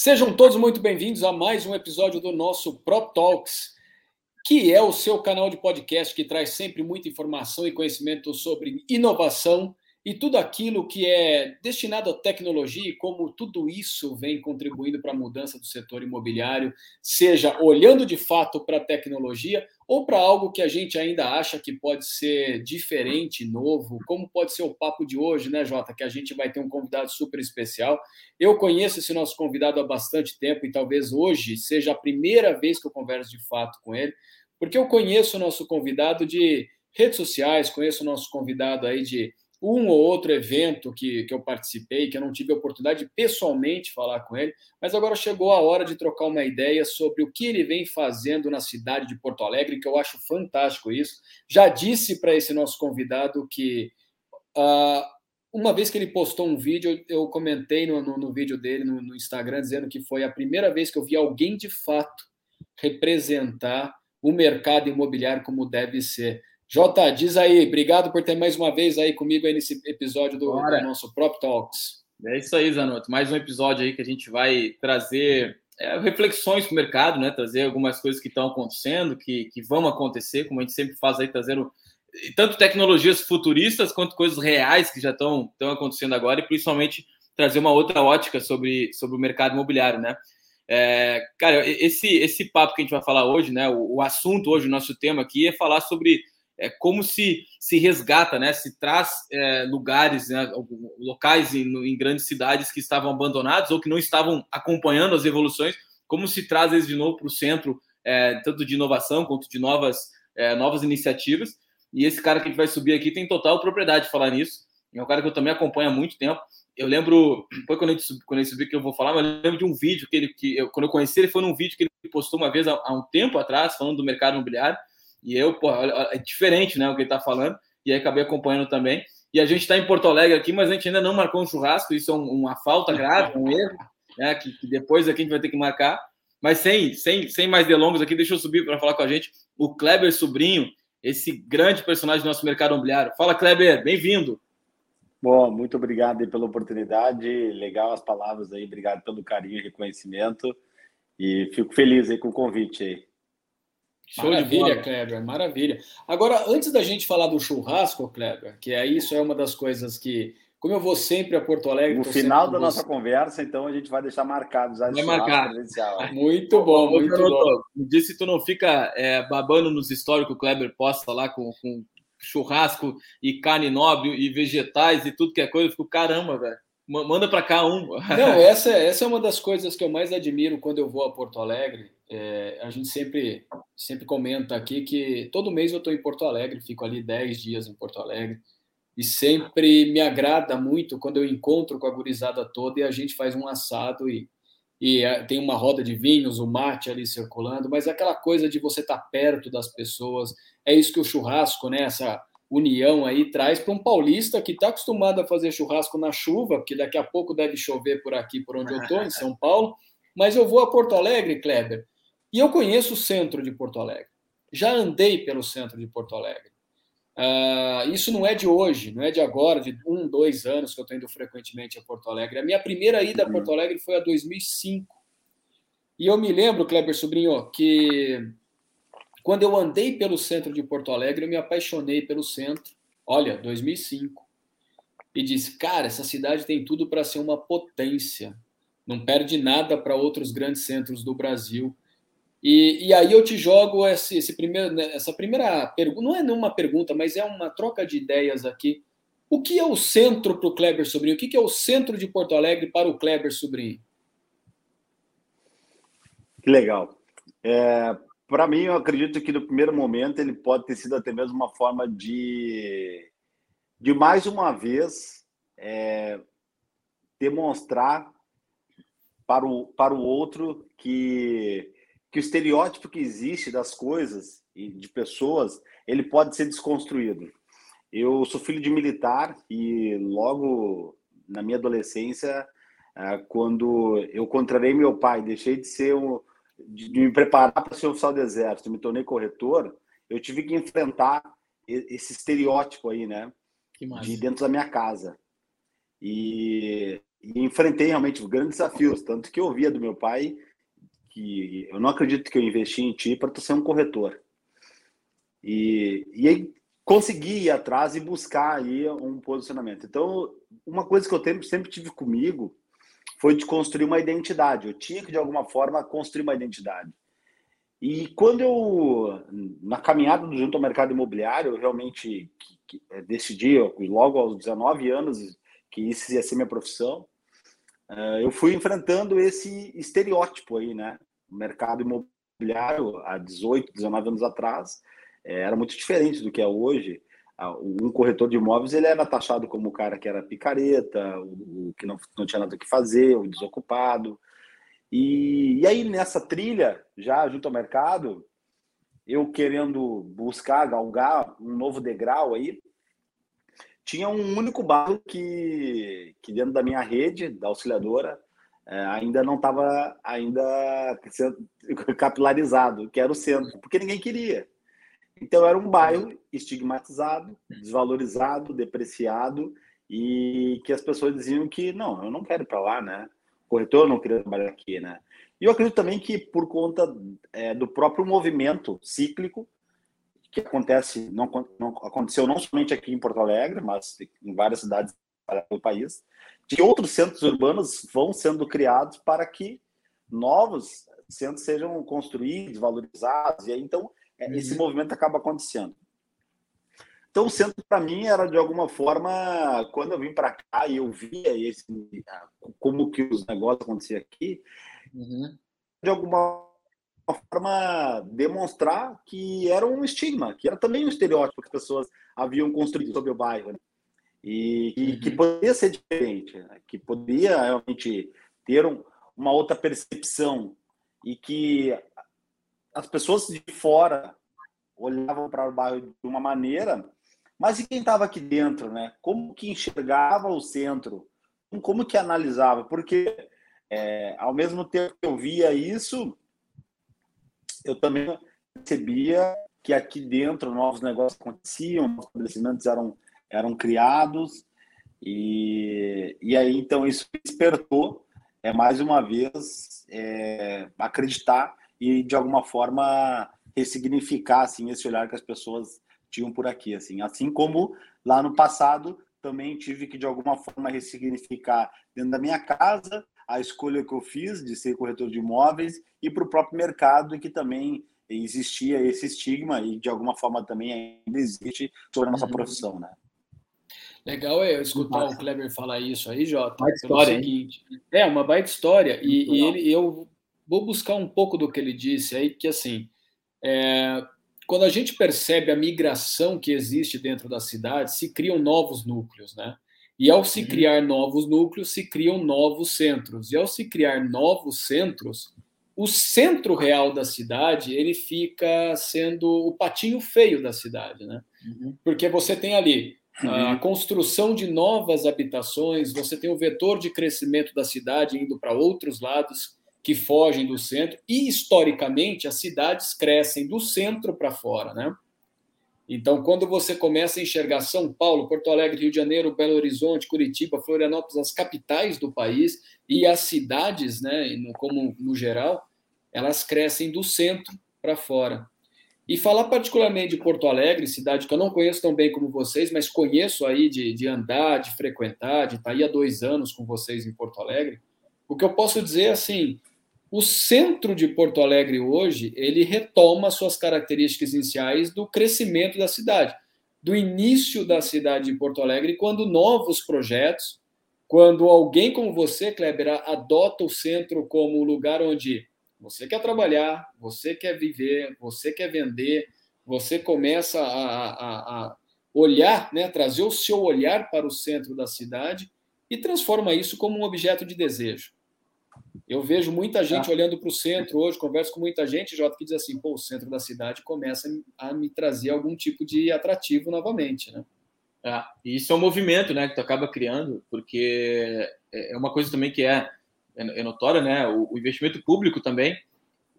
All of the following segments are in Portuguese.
Sejam todos muito bem-vindos a mais um episódio do nosso Prop Talks, que é o seu canal de podcast que traz sempre muita informação e conhecimento sobre inovação e tudo aquilo que é destinado à tecnologia e como tudo isso vem contribuindo para a mudança do setor imobiliário, seja olhando de fato para a tecnologia ou para algo que a gente ainda acha que pode ser diferente, novo, como pode ser o papo de hoje, né, Jota? Que a gente vai ter um convidado super especial. Eu conheço esse nosso convidado há bastante tempo e talvez hoje seja a primeira vez que eu converso de fato com ele, porque eu conheço o nosso convidado de redes sociais, conheço o nosso convidado aí de um ou outro evento que, que eu participei, que eu não tive a oportunidade de pessoalmente falar com ele, mas agora chegou a hora de trocar uma ideia sobre o que ele vem fazendo na cidade de Porto Alegre, que eu acho fantástico isso. Já disse para esse nosso convidado que uh, uma vez que ele postou um vídeo, eu comentei no, no, no vídeo dele no, no Instagram, dizendo que foi a primeira vez que eu vi alguém de fato representar o mercado imobiliário como deve ser. Jota, diz aí, obrigado por ter mais uma vez aí comigo aí nesse episódio do, do nosso Prop Talks. É isso aí, Zanotto. Mais um episódio aí que a gente vai trazer é, reflexões para o mercado, né? Trazer algumas coisas que estão acontecendo, que, que vão acontecer, como a gente sempre faz aí, trazendo tanto tecnologias futuristas quanto coisas reais que já estão, acontecendo agora, e principalmente trazer uma outra ótica sobre, sobre o mercado imobiliário, né? É, cara, esse, esse papo que a gente vai falar hoje, né? O, o assunto hoje, o nosso tema aqui é falar sobre é como se se resgata, né? Se traz é, lugares, né? locais em, em, grandes cidades que estavam abandonados ou que não estavam acompanhando as evoluções, como se traz eles de novo para o centro, é, tanto de inovação quanto de novas é, novas iniciativas. E esse cara que vai subir aqui tem total propriedade de falar nisso. É um cara que eu também acompanho há muito tempo. Eu lembro, foi quando gente subiu, quando gente subiu que eu vou falar, mas eu lembro de um vídeo que ele, que eu, quando eu conheci ele, foi num vídeo que ele postou uma vez há, há um tempo atrás, falando do mercado imobiliário. E eu, é diferente, né, o que ele tá falando. E aí acabei acompanhando também. E a gente está em Porto Alegre aqui, mas a gente ainda não marcou um churrasco. Isso é uma falta grave, um erro, né? Que, que, depois aqui a gente vai ter que marcar. Mas sem, sem, sem mais delongas aqui, deixa eu subir para falar com a gente o Kleber Sobrinho, esse grande personagem do nosso mercado imobiliário. Fala, Kleber, bem-vindo. Bom, muito obrigado pela oportunidade. Legal as palavras aí, obrigado pelo carinho e reconhecimento. E fico feliz aí com o convite aí. Show maravilha, de Kleber, maravilha. Agora, antes da gente falar do churrasco, Kleber, que é isso é uma das coisas que, como eu vou sempre a Porto Alegre. No final da nossa conversa, então a gente vai deixar marcado já vai marcar. Muito bom, muito Ô, bom. Diz se tu não fica é, babando nos stories que o Kleber posta lá com, com churrasco e carne nobre e vegetais e tudo que é coisa, eu fico, caramba, velho. Manda para cá um. Não, essa, essa é uma das coisas que eu mais admiro quando eu vou a Porto Alegre. É, a gente sempre, sempre comenta aqui que todo mês eu estou em Porto Alegre, fico ali 10 dias em Porto Alegre. E sempre me agrada muito quando eu encontro com a gurizada toda e a gente faz um assado e, e é, tem uma roda de vinhos, o mate ali circulando, mas é aquela coisa de você estar tá perto das pessoas. É isso que o churrasco, né? Essa, união aí traz para um paulista que está acostumado a fazer churrasco na chuva, porque daqui a pouco deve chover por aqui, por onde eu estou, em São Paulo. Mas eu vou a Porto Alegre, Kleber, e eu conheço o centro de Porto Alegre. Já andei pelo centro de Porto Alegre. Uh, isso não é de hoje, não é de agora, de um, dois anos que eu estou indo frequentemente a Porto Alegre. A minha primeira ida a Porto Alegre foi a 2005. E eu me lembro, Kleber Sobrinho, que quando eu andei pelo centro de Porto Alegre, eu me apaixonei pelo centro. Olha, 2005. E disse: cara, essa cidade tem tudo para ser uma potência. Não perde nada para outros grandes centros do Brasil. E, e aí eu te jogo esse, esse primeiro, né, essa primeira pergunta. Não é uma pergunta, mas é uma troca de ideias aqui. O que é o centro para o Kleber Sobrinho? O que é o centro de Porto Alegre para o Kleber Sobrinho? Que legal. É, para mim, eu acredito que no primeiro momento ele pode ter sido até mesmo uma forma de, de mais uma vez, é, demonstrar para o, para o outro que, que o estereótipo que existe das coisas e de pessoas, ele pode ser desconstruído. Eu sou filho de militar e logo na minha adolescência, é, quando eu contrarei meu pai, deixei de ser um de, de me preparar para ser oficial do exército, me tornei corretor, eu tive que enfrentar esse estereótipo aí, né? De dentro da minha casa. E e enfrentei realmente grandes desafios, tanto que eu ouvia do meu pai que eu não acredito que eu investi em ti para tu ser um corretor. E, e aí consegui ir atrás e buscar aí um posicionamento. Então, uma coisa que eu sempre tive comigo foi de construir uma identidade. Eu tinha que, de alguma forma, construir uma identidade. E quando eu, na caminhada junto ao mercado imobiliário, eu realmente eh, decidi, logo aos 19 anos, que isso ia ser minha profissão, eh, eu fui enfrentando esse estereótipo aí, né? O mercado imobiliário, há 18, 19 anos atrás, eh, era muito diferente do que é hoje. Um corretor de imóveis ele era taxado como o cara que era picareta, o, que não, não tinha nada o que fazer, o desocupado. E, e aí, nessa trilha, já junto ao mercado, eu querendo buscar, galgar um novo degrau aí, tinha um único bairro que, que dentro da minha rede, da auxiliadora, é, ainda não estava ainda capilarizado, que era o centro, porque ninguém queria. Então era um bairro estigmatizado, desvalorizado, depreciado e que as pessoas diziam que não, eu não quero ir para lá, né? O corretor não queria trabalhar aqui, né? E eu acredito também que por conta é, do próprio movimento cíclico que acontece, não, não, aconteceu não somente aqui em Porto Alegre, mas em várias cidades do país, de outros centros urbanos vão sendo criados para que novos centros sejam construídos, valorizados, e aí então é, esse uhum. movimento acaba acontecendo. Então, o centro, para mim, era de alguma forma, quando eu vim para cá e eu via esse, como que os negócios aconteciam aqui, uhum. de alguma forma demonstrar que era um estigma, que era também um estereótipo que as pessoas haviam construído sobre o bairro. Né? E, e uhum. que poderia ser diferente, né? que poderia realmente ter um, uma outra percepção e que as pessoas de fora olhavam para o bairro de uma maneira, mas e quem estava aqui dentro, né? Como que enxergava o centro? Como que analisava? Porque é, ao mesmo tempo que eu via isso, eu também percebia que aqui dentro novos negócios aconteciam, novos estabelecimentos eram, eram criados, e, e aí então isso despertou, é, mais uma vez, é, acreditar e de alguma forma ressignificar assim esse olhar que as pessoas tinham por aqui assim assim como lá no passado também tive que de alguma forma ressignificar dentro da minha casa a escolha que eu fiz de ser corretor de imóveis e para o próprio mercado que também existia esse estigma e de alguma forma também ainda existe sobre a nossa uhum. profissão, né? Legal é escutar Nossa. o Kleber falar isso aí, Jota. Baita história, seguinte. É, uma baita história. E, e ele, eu vou buscar um pouco do que ele disse aí, que assim, é, quando a gente percebe a migração que existe dentro da cidade, se criam novos núcleos, né? E ao se uhum. criar novos núcleos, se criam novos centros. E ao se criar novos centros, o centro real da cidade ele fica sendo o patinho feio da cidade, né? Uhum. Porque você tem ali a uhum. construção de novas habitações, você tem o vetor de crescimento da cidade indo para outros lados que fogem do centro, e historicamente as cidades crescem do centro para fora, né? Então, quando você começa a enxergar São Paulo, Porto Alegre, Rio de Janeiro, Belo Horizonte, Curitiba, Florianópolis, as capitais do país e as cidades, né, como no geral, elas crescem do centro para fora. E falar particularmente de Porto Alegre, cidade que eu não conheço tão bem como vocês, mas conheço aí de, de andar, de frequentar, de estar aí há dois anos com vocês em Porto Alegre, o que eu posso dizer é assim, o centro de Porto Alegre hoje, ele retoma suas características iniciais do crescimento da cidade, do início da cidade de Porto Alegre, quando novos projetos, quando alguém como você, Kleber, adota o centro como o lugar onde você quer trabalhar, você quer viver, você quer vender, você começa a, a, a olhar, né, trazer o seu olhar para o centro da cidade e transforma isso como um objeto de desejo. Eu vejo muita gente ah. olhando para o centro hoje, converso com muita gente, Jota, que diz assim, pô, o centro da cidade começa a me trazer algum tipo de atrativo novamente, né? É, isso é um movimento, né, que tu acaba criando, porque é, é uma coisa também que é, é, é notória, né, o, o, investimento público também,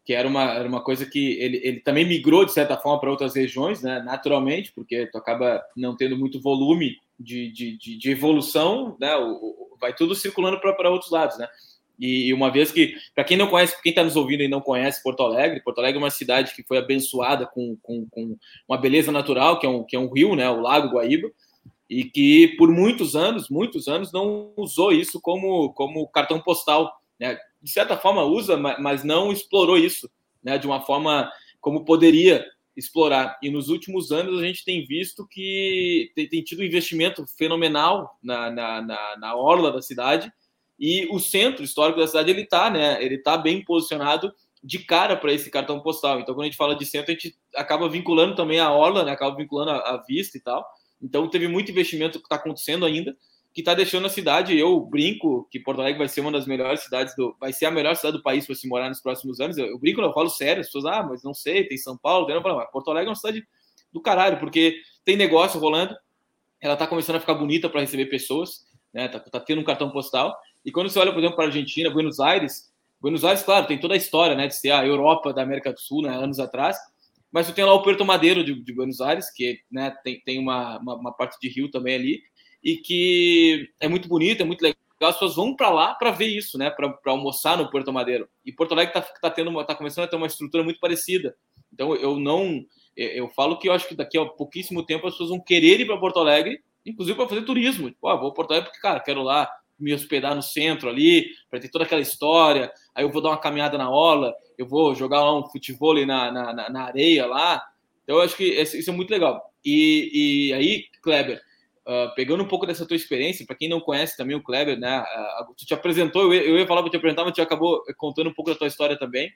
que era uma, era uma coisa que ele, ele também migrou, de certa forma, para outras regiões, né, naturalmente, porque tu acaba não tendo muito volume de, de, de, de evolução, né, o, vai tudo circulando para outros lados, né? E, uma vez que, para quem não conhece, quem está nos ouvindo e não conhece Porto Alegre, Porto Alegre é uma cidade que foi abençoada com, com, com, uma beleza natural, que é, um, que é um rio, né, o Lago Guaíba, e que por muitos anos, muitos anos, não usou isso como, como cartão postal. Né? De certa forma usa, mas não explorou isso né, de uma forma como poderia explorar. E nos últimos anos a gente tem visto que tem, tem tido um investimento fenomenal na, na, na, na orla da cidade, e o centro histórico da cidade ele está, né? Ele está bem posicionado de cara para esse cartão postal. Então, quando a gente fala de centro, a gente acaba vinculando também a orla, né? Acaba vinculando a, a vista e tal. Então, teve muito investimento que está acontecendo ainda, que está deixando a cidade. Eu brinco que Porto Alegre vai ser uma das melhores cidades do, vai ser a melhor cidade do país para se morar nos próximos anos. Eu, eu brinco, eu falo sério. As pessoas, ah, mas não sei, tem São Paulo, tem. Eu falo, Porto Alegre é uma cidade do caralho, porque tem negócio rolando. Ela está começando a ficar bonita para receber pessoas, né? Tá, tá tendo um cartão postal. E quando você olha, por exemplo, para a Argentina, Buenos Aires, Buenos Aires, claro, tem toda a história, né, de ser a Europa da América do Sul, né, anos atrás, mas você tem lá o Puerto Madeiro de, de Buenos Aires, que né, tem, tem uma, uma, uma, parte de rio também ali, e que é muito bonito, é muito legal. As pessoas vão para lá para ver isso, né, para almoçar no Puerto Madeiro. E Porto Alegre está tá tendo, tá começando a ter uma estrutura muito parecida. Então eu não, eu falo que eu acho que daqui a pouquíssimo tempo as pessoas vão querer ir para Porto Alegre, inclusive para fazer turismo. Tipo, ah, vou para Porto Alegre porque, cara, quero lá me hospedar no centro ali, para ter toda aquela história. Aí eu vou dar uma caminhada na orla, eu vou jogar lá um futebol na, na, na areia lá. Então eu acho que isso é muito legal. E, e aí, Kleber, uh, pegando um pouco dessa tua experiência, para quem não conhece também o Kleber, né? Uh, tu te apresentou, eu ia, eu ia falar para te apresentar, mas tu acabou contando um pouco da tua história também.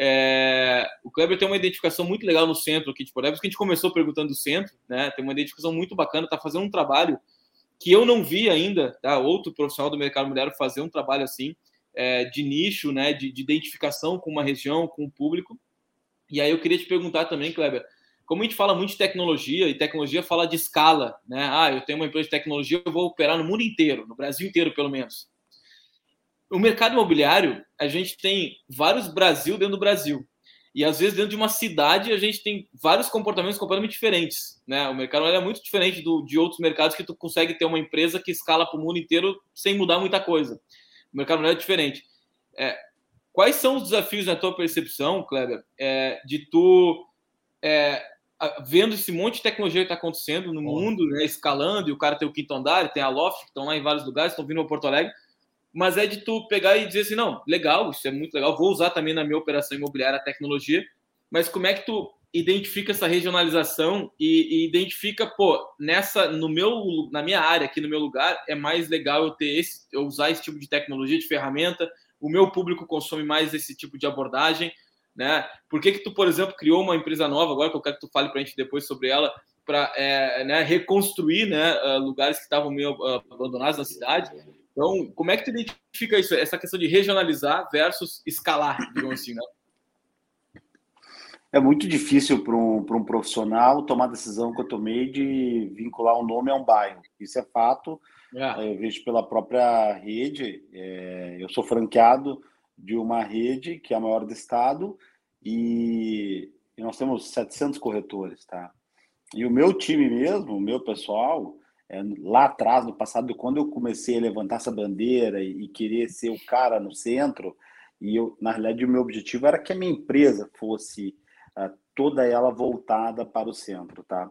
É, o Kleber tem uma identificação muito legal no centro aqui de Porto Alegre, que a gente começou perguntando do centro, né? Tem uma identificação muito bacana, está fazendo um trabalho que eu não vi ainda, tá? outro profissional do mercado imobiliário fazer um trabalho assim, é, de nicho, né, de, de, identificação com uma região, com o público. E aí eu queria te perguntar também, Kleber, como a gente fala muito de tecnologia, e tecnologia fala de escala, né? Ah, eu tenho uma empresa de tecnologia, eu vou operar no mundo inteiro, no Brasil inteiro, pelo menos. O mercado imobiliário, a gente tem vários Brasil dentro do Brasil. E às vezes dentro de uma cidade a gente tem vários comportamentos completamente diferentes, né? O mercado é muito diferente do, de outros mercados que tu consegue ter uma empresa que escala para o mundo inteiro sem mudar muita coisa. O mercado é diferente. É, quais são os desafios na tua percepção, Kleber, é, de tu é, vendo esse monte de tecnologia que está acontecendo no mundo, né, escalando, e o cara tem o quinto andar, tem a Loft, que estão lá em vários lugares, estão vindo para Porto Alegre, mas é de tu pegar e dizer assim, não, legal, isso é muito legal, vou usar também na minha operação imobiliária a tecnologia, mas como é que tu identifica essa regionalização e, e, identifica, pô, nessa, no meu, na minha área, aqui no meu lugar, é mais legal eu ter esse, eu usar esse tipo de tecnologia, de ferramenta, o meu público consome mais esse tipo de abordagem, né? Por que que tu, por exemplo, criou uma empresa nova, agora que eu quero que tu fale para a gente depois sobre ela, para é, né, reconstruir né, lugares que estavam meio abandonados na cidade, então, como é que tu identifica isso, essa questão de regionalizar versus escalar, digamos assim, né? É muito difícil para um, um profissional tomar a decisão que eu tomei de vincular um nome a um bairro. Isso é fato. É. Eu vejo pela própria rede. É, eu sou franqueado de uma rede que é a maior do estado e, e nós temos 700 corretores, tá? E o meu time mesmo, o meu pessoal, é, lá atrás, no passado, quando eu comecei a levantar essa bandeira e, e querer ser o cara no centro, e eu, na realidade, o meu objetivo era que a minha empresa fosse uh, toda ela voltada para o centro, tá?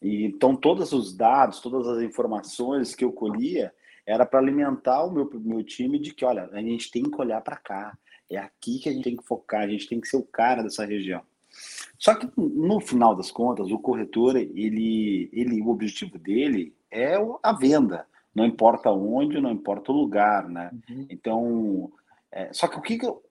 E, então, todos os dados, todas as informações que eu colhia era para alimentar o meu, meu time de que, olha, a gente tem que olhar para cá, é aqui que a gente tem que focar, a gente tem que ser o cara dessa região. Só que no final das contas, o corretor, ele, ele, o objetivo dele é a venda. Não importa onde, não importa o lugar, né? Uhum. Então, é, só que o que, que eu,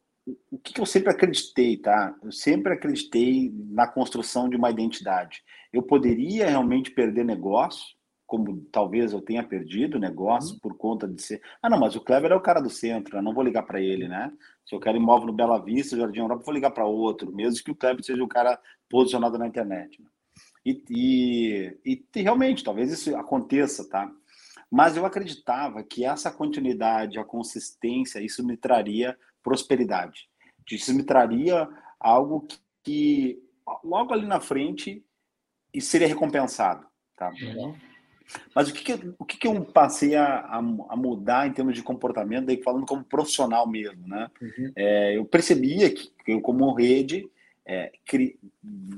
o que, que eu sempre acreditei, tá? Eu sempre acreditei na construção de uma identidade. Eu poderia realmente perder negócio, como talvez eu tenha perdido negócio uhum. por conta de ser. Ah, não, mas o Kleber é o cara do centro, eu não vou ligar para ele, né? Se eu quero imóvel no Bela Vista, Jardim Europa, eu vou ligar para outro, mesmo que o Kleber seja o cara posicionado na internet. Né? E, e, e realmente, talvez isso aconteça, tá? Mas eu acreditava que essa continuidade, a consistência, isso me traria prosperidade. Isso me traria algo que logo ali na frente e seria recompensado, tá? Uhum. Mas o que, que, o que, que eu passei a, a, mudar em termos de comportamento, daí falando como profissional mesmo, né? Uhum. É, eu percebia que, que eu, como rede, é,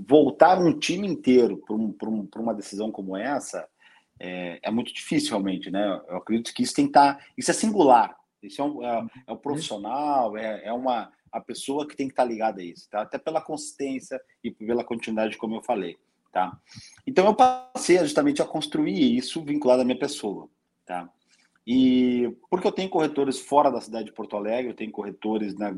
voltar um time inteiro para um, um, uma decisão como essa é, é, muito difícil realmente, né? Eu acredito que isso tem que estar, tá, isso é singular, isso é, um, é, é um profissional, é, é uma a pessoa que tem que estar tá ligada a isso, tá? Até pela consistência e pela continuidade, como eu falei, tá? Então eu passei justamente a construir isso vinculado à minha pessoa, tá? E porque eu tenho corretores fora da cidade de Porto Alegre, eu tenho corretores na,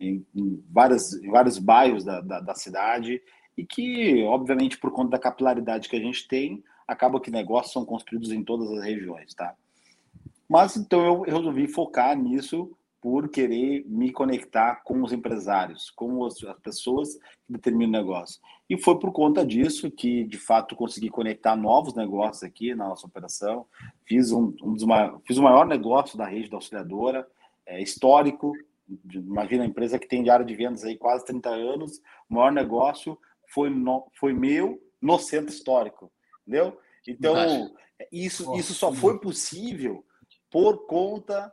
em, em, várias, em vários bairros da, da, da, cidade, e que, obviamente, por conta da capilaridade que a gente tem, acaba que negócios são construídos em todas as regiões, tá? Mas então eu resolvi focar nisso por querer me conectar com os empresários, com as pessoas que determinam o negócio. E foi por conta disso que, de fato, consegui conectar novos negócios aqui na nossa operação. Fiz, um, um dos maiores, fiz o maior negócio da rede da auxiliadora, é, histórico. Imagina a empresa que tem de área de vendas aí quase 30 anos. O maior negócio foi, no, foi meu no centro histórico, entendeu? Então, isso, isso só foi possível por conta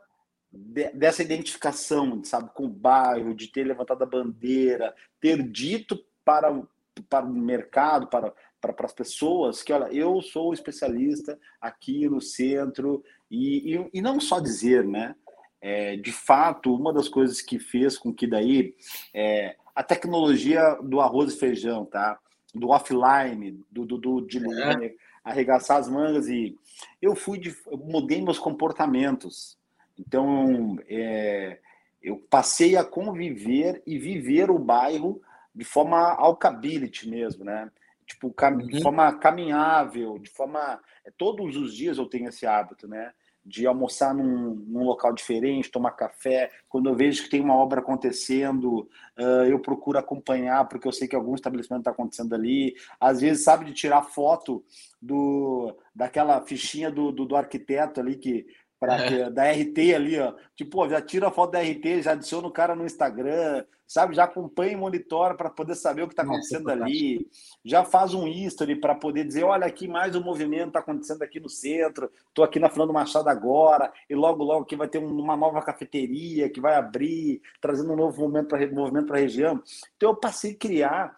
de, dessa identificação, sabe, com o bairro, de ter levantado a bandeira, ter dito para, para o mercado, para, para, para as pessoas que, olha, eu sou especialista aqui no centro, e, e, e não só dizer, né? É, de fato, uma das coisas que fez com que daí é, a tecnologia do arroz e feijão, tá? Do offline, do, do, do de é. arregaçar as mangas e eu fui de, eu mudei meus comportamentos, então, é, eu passei a conviver e viver o bairro de forma alcability mesmo, né? Tipo, de uhum. forma caminhável, de forma. É, todos os dias eu tenho esse hábito, né? De almoçar num, num local diferente, tomar café. Quando eu vejo que tem uma obra acontecendo, uh, eu procuro acompanhar, porque eu sei que algum estabelecimento está acontecendo ali. Às vezes, sabe, de tirar foto do, daquela fichinha do, do, do arquiteto ali que para é. da RT ali, ó. Tipo, já tira a foto da RT, já adiciona o cara no Instagram, sabe? Já acompanha e monitora para poder saber o que está acontecendo Nossa, ali. Já faz um history para poder dizer, olha aqui mais um movimento está acontecendo aqui no centro. Estou aqui na Fernando Machado agora e logo logo aqui vai ter uma nova cafeteria que vai abrir, trazendo um novo movimento para movimento para a região. Então eu passei a criar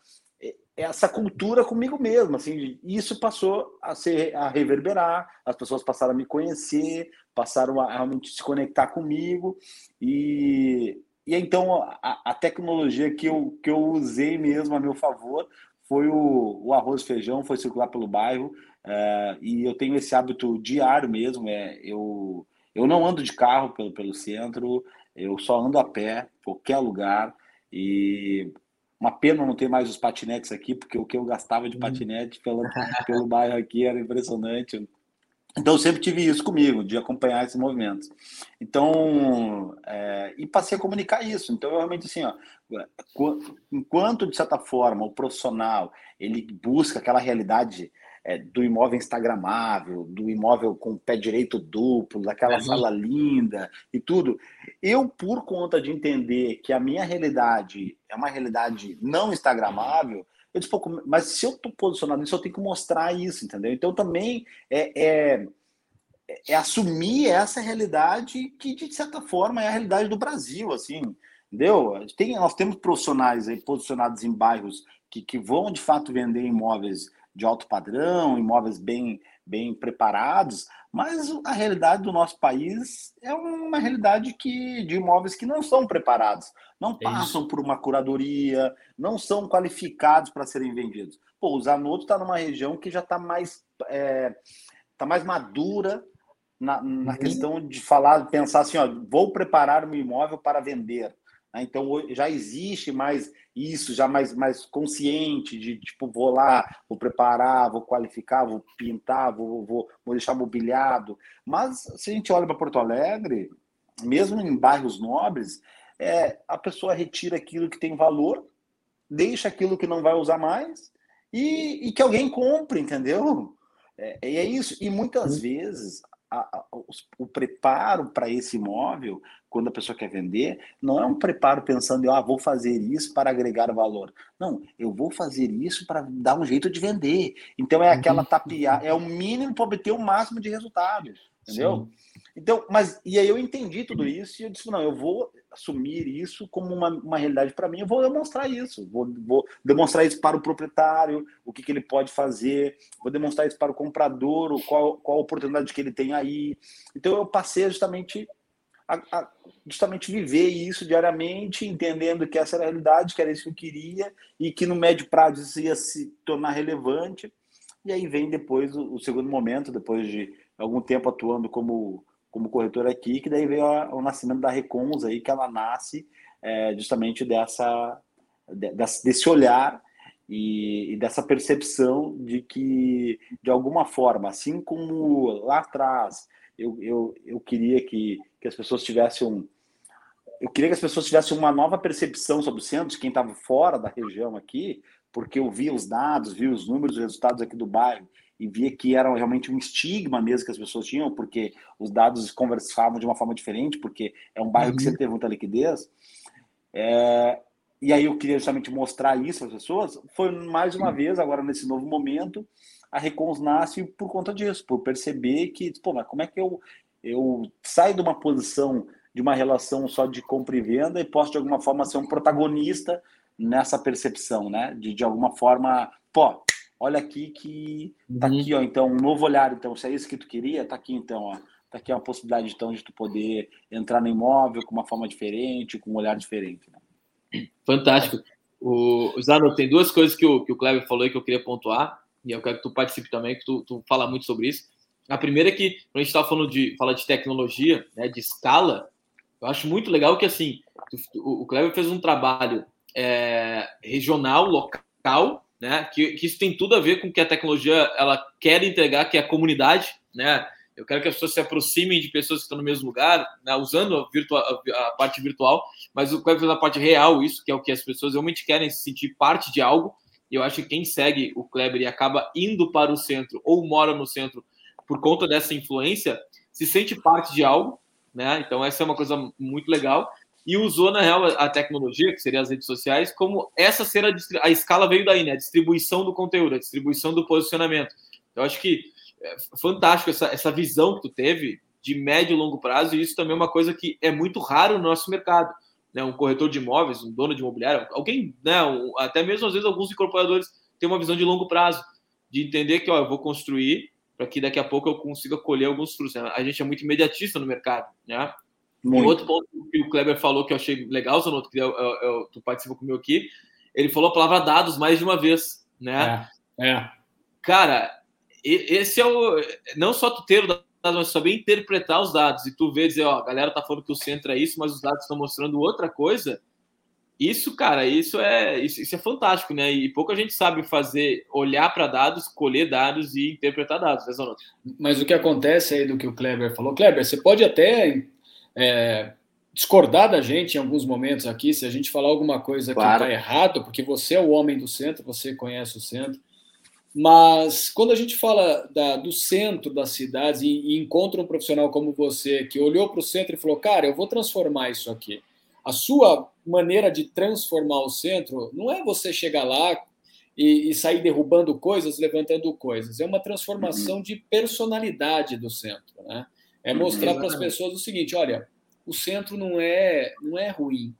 essa cultura comigo mesmo, assim, isso passou a ser a reverberar, as pessoas passaram a me conhecer, passaram a realmente se conectar comigo e, e então a, a tecnologia que eu, que eu usei mesmo a meu favor foi o, o arroz e feijão, foi circular pelo bairro é, e eu tenho esse hábito diário mesmo, é eu eu não ando de carro pelo, pelo centro, eu só ando a pé, qualquer lugar e uma pena não ter mais os patinetes aqui, porque o que eu gastava de uhum. patinete pelo, pelo bairro aqui era impressionante. Então, eu sempre tive isso comigo, de acompanhar esses movimentos. Então, é, e passei a comunicar isso. Então, eu realmente, assim, ó, enquanto, de certa forma, o profissional, ele busca aquela realidade é, do imóvel instagramável, do imóvel com pé direito duplo, daquela uhum. sala linda e tudo. Eu, por conta de entender que a minha realidade é uma realidade não instagramável, eu disse, pouco, mas se eu estou posicionado nisso, eu tenho que mostrar isso, entendeu? Então também é, é, é, assumir essa realidade que, de certa forma, é a realidade do Brasil, assim, entendeu? Tem, nós temos profissionais aí posicionados em bairros que, que vão, de fato, vender imóveis de alto padrão, imóveis bem, bem preparados, mas a realidade do nosso país é uma realidade que, de imóveis que não são preparados, não é passam por uma curadoria, não são qualificados para serem vendidos. Pô, o Zanotto está numa região que já está mais, é, tá mais madura na, na uhum. questão de falar, pensar assim, ó, vou preparar um imóvel para vender. Né? Então já existe mais isso, já mais, mais consciente de tipo, vou lá, vou preparar, vou qualificar, vou pintar, vou, vou, vou deixar mobiliado. Mas se a gente olha para Porto Alegre, mesmo em bairros nobres, é, a pessoa retira aquilo que tem valor, deixa aquilo que não vai usar mais e, e que alguém compre, entendeu? É, e é isso. E muitas vezes a, a, o, o, preparo para esse imóvel, quando a pessoa quer vender, não é um preparo pensando ah, vou fazer isso para agregar valor. Não, eu vou fazer isso para dar um jeito de vender. Então é aquela uhum. tapear, é o mínimo para obter o máximo de resultado, entendeu? Sim. Então, mas e aí eu entendi tudo isso e eu disse, não, eu vou assumir isso como uma, uma realidade para mim, eu vou demonstrar isso, vou, vou, demonstrar isso para o proprietário, o que, que ele pode fazer, vou demonstrar isso para o comprador, o, qual, qual a oportunidade que ele tem aí. Então eu passei justamente a, a, justamente viver isso diariamente, entendendo que essa era a realidade, que era isso que eu queria e que no médio prazo isso ia se tornar relevante. E aí vem depois o, o segundo momento, depois de algum tempo atuando como como corretora aqui, que daí veio a, o nascimento da Recons aí, que ela nasce é, justamente dessa, desse olhar e, e, dessa percepção de que, de alguma forma, assim como lá atrás eu, eu, eu queria que, que as pessoas tivessem um. Eu queria que as pessoas tivessem uma nova percepção sobre o centro, de quem estava fora da região aqui, porque eu via os dados, via os números, os resultados aqui do bairro, e via que era realmente um estigma mesmo que as pessoas tinham, porque os dados conversavam de uma forma diferente, porque é um bairro uhum. que sempre teve muita liquidez. É, e aí eu queria justamente mostrar isso às pessoas. Foi mais uma vez, agora nesse novo momento, a Recons nasce por conta disso, por perceber que, pô, mas como é que eu, eu saio de uma posição de uma relação só de compra e venda e posso de alguma forma ser um protagonista nessa percepção, né? De, de alguma forma, pô, olha aqui que tá uhum. aqui, ó, então, um novo olhar, então, se é isso que tu queria, tá aqui, então, ó, tá aqui uma possibilidade, então, de tu poder entrar no imóvel com uma forma diferente, com um olhar diferente. Né? Fantástico. O, Zano, tem duas coisas que o, que o Kleber falou e que eu queria pontuar, e eu quero que tu participe também, que tu, tu fala muito sobre isso. A primeira é que, quando a gente está falando de, fala de tecnologia, né, de escala, eu acho muito legal que, assim, o, o Kleber fez um trabalho é, regional, local, né? Que, que isso tem tudo a ver com o que a tecnologia ela quer entregar, que é a comunidade, né? Eu quero que as pessoas se aproximem de pessoas que estão no mesmo lugar, né? usando a, virtual, a, parte virtual, mas eu quero fazer a parte real, isso que é o que as pessoas realmente querem se sentir parte de algo. E eu acho que quem segue o Kleber e acaba indo para o centro ou mora no centro por conta dessa influência, se sente parte de algo, né? Então essa é uma coisa muito legal e usou, na real, a tecnologia, que seria as redes sociais, como essa ser a, a escala veio daí, né? A distribuição do conteúdo, a distribuição do posicionamento. Eu acho que é fantástico essa, essa visão que tu teve de médio e longo prazo, e isso também é uma coisa que é muito raro no nosso mercado. Né? Um corretor de imóveis, um dono de imobiliário, alguém, né? Um, até mesmo às vezes alguns incorporadores têm uma visão de longo prazo, de entender que ó, eu vou construir para que daqui a pouco eu consiga colher alguns frutos. Né? A gente é muito imediatista no mercado, né? Muito. E outro ponto que o Kleber falou que eu achei legal, Zanotto, que eu, eu, eu, tu participa comigo aqui, ele falou a palavra dados mais de uma vez, né? É. é. Cara, esse é o. Não só tu ter dados, mas saber interpretar os dados. E tu vê dizer, ó, a galera tá falando que o centro é isso, mas os dados estão mostrando outra coisa. Isso, cara, isso é isso, isso, é fantástico, né? E pouca gente sabe fazer, olhar para dados, colher dados e interpretar dados, né? Mas o que acontece aí do que o Kleber falou, Kleber, você pode até é, discordar da gente em alguns momentos aqui, se a gente falar alguma coisa claro. que está errado, porque você é o homem do centro, você conhece o centro. Mas quando a gente fala da, do centro das cidades e, e encontra um profissional como você que olhou para o centro e falou, cara, eu vou transformar isso aqui. A sua maneira de transformar o centro não é você chegar lá e, e sair derrubando coisas, levantando coisas. É uma transformação uhum. de personalidade do centro, né? É mostrar para as pessoas o seguinte: olha, o centro não é, não é ruim.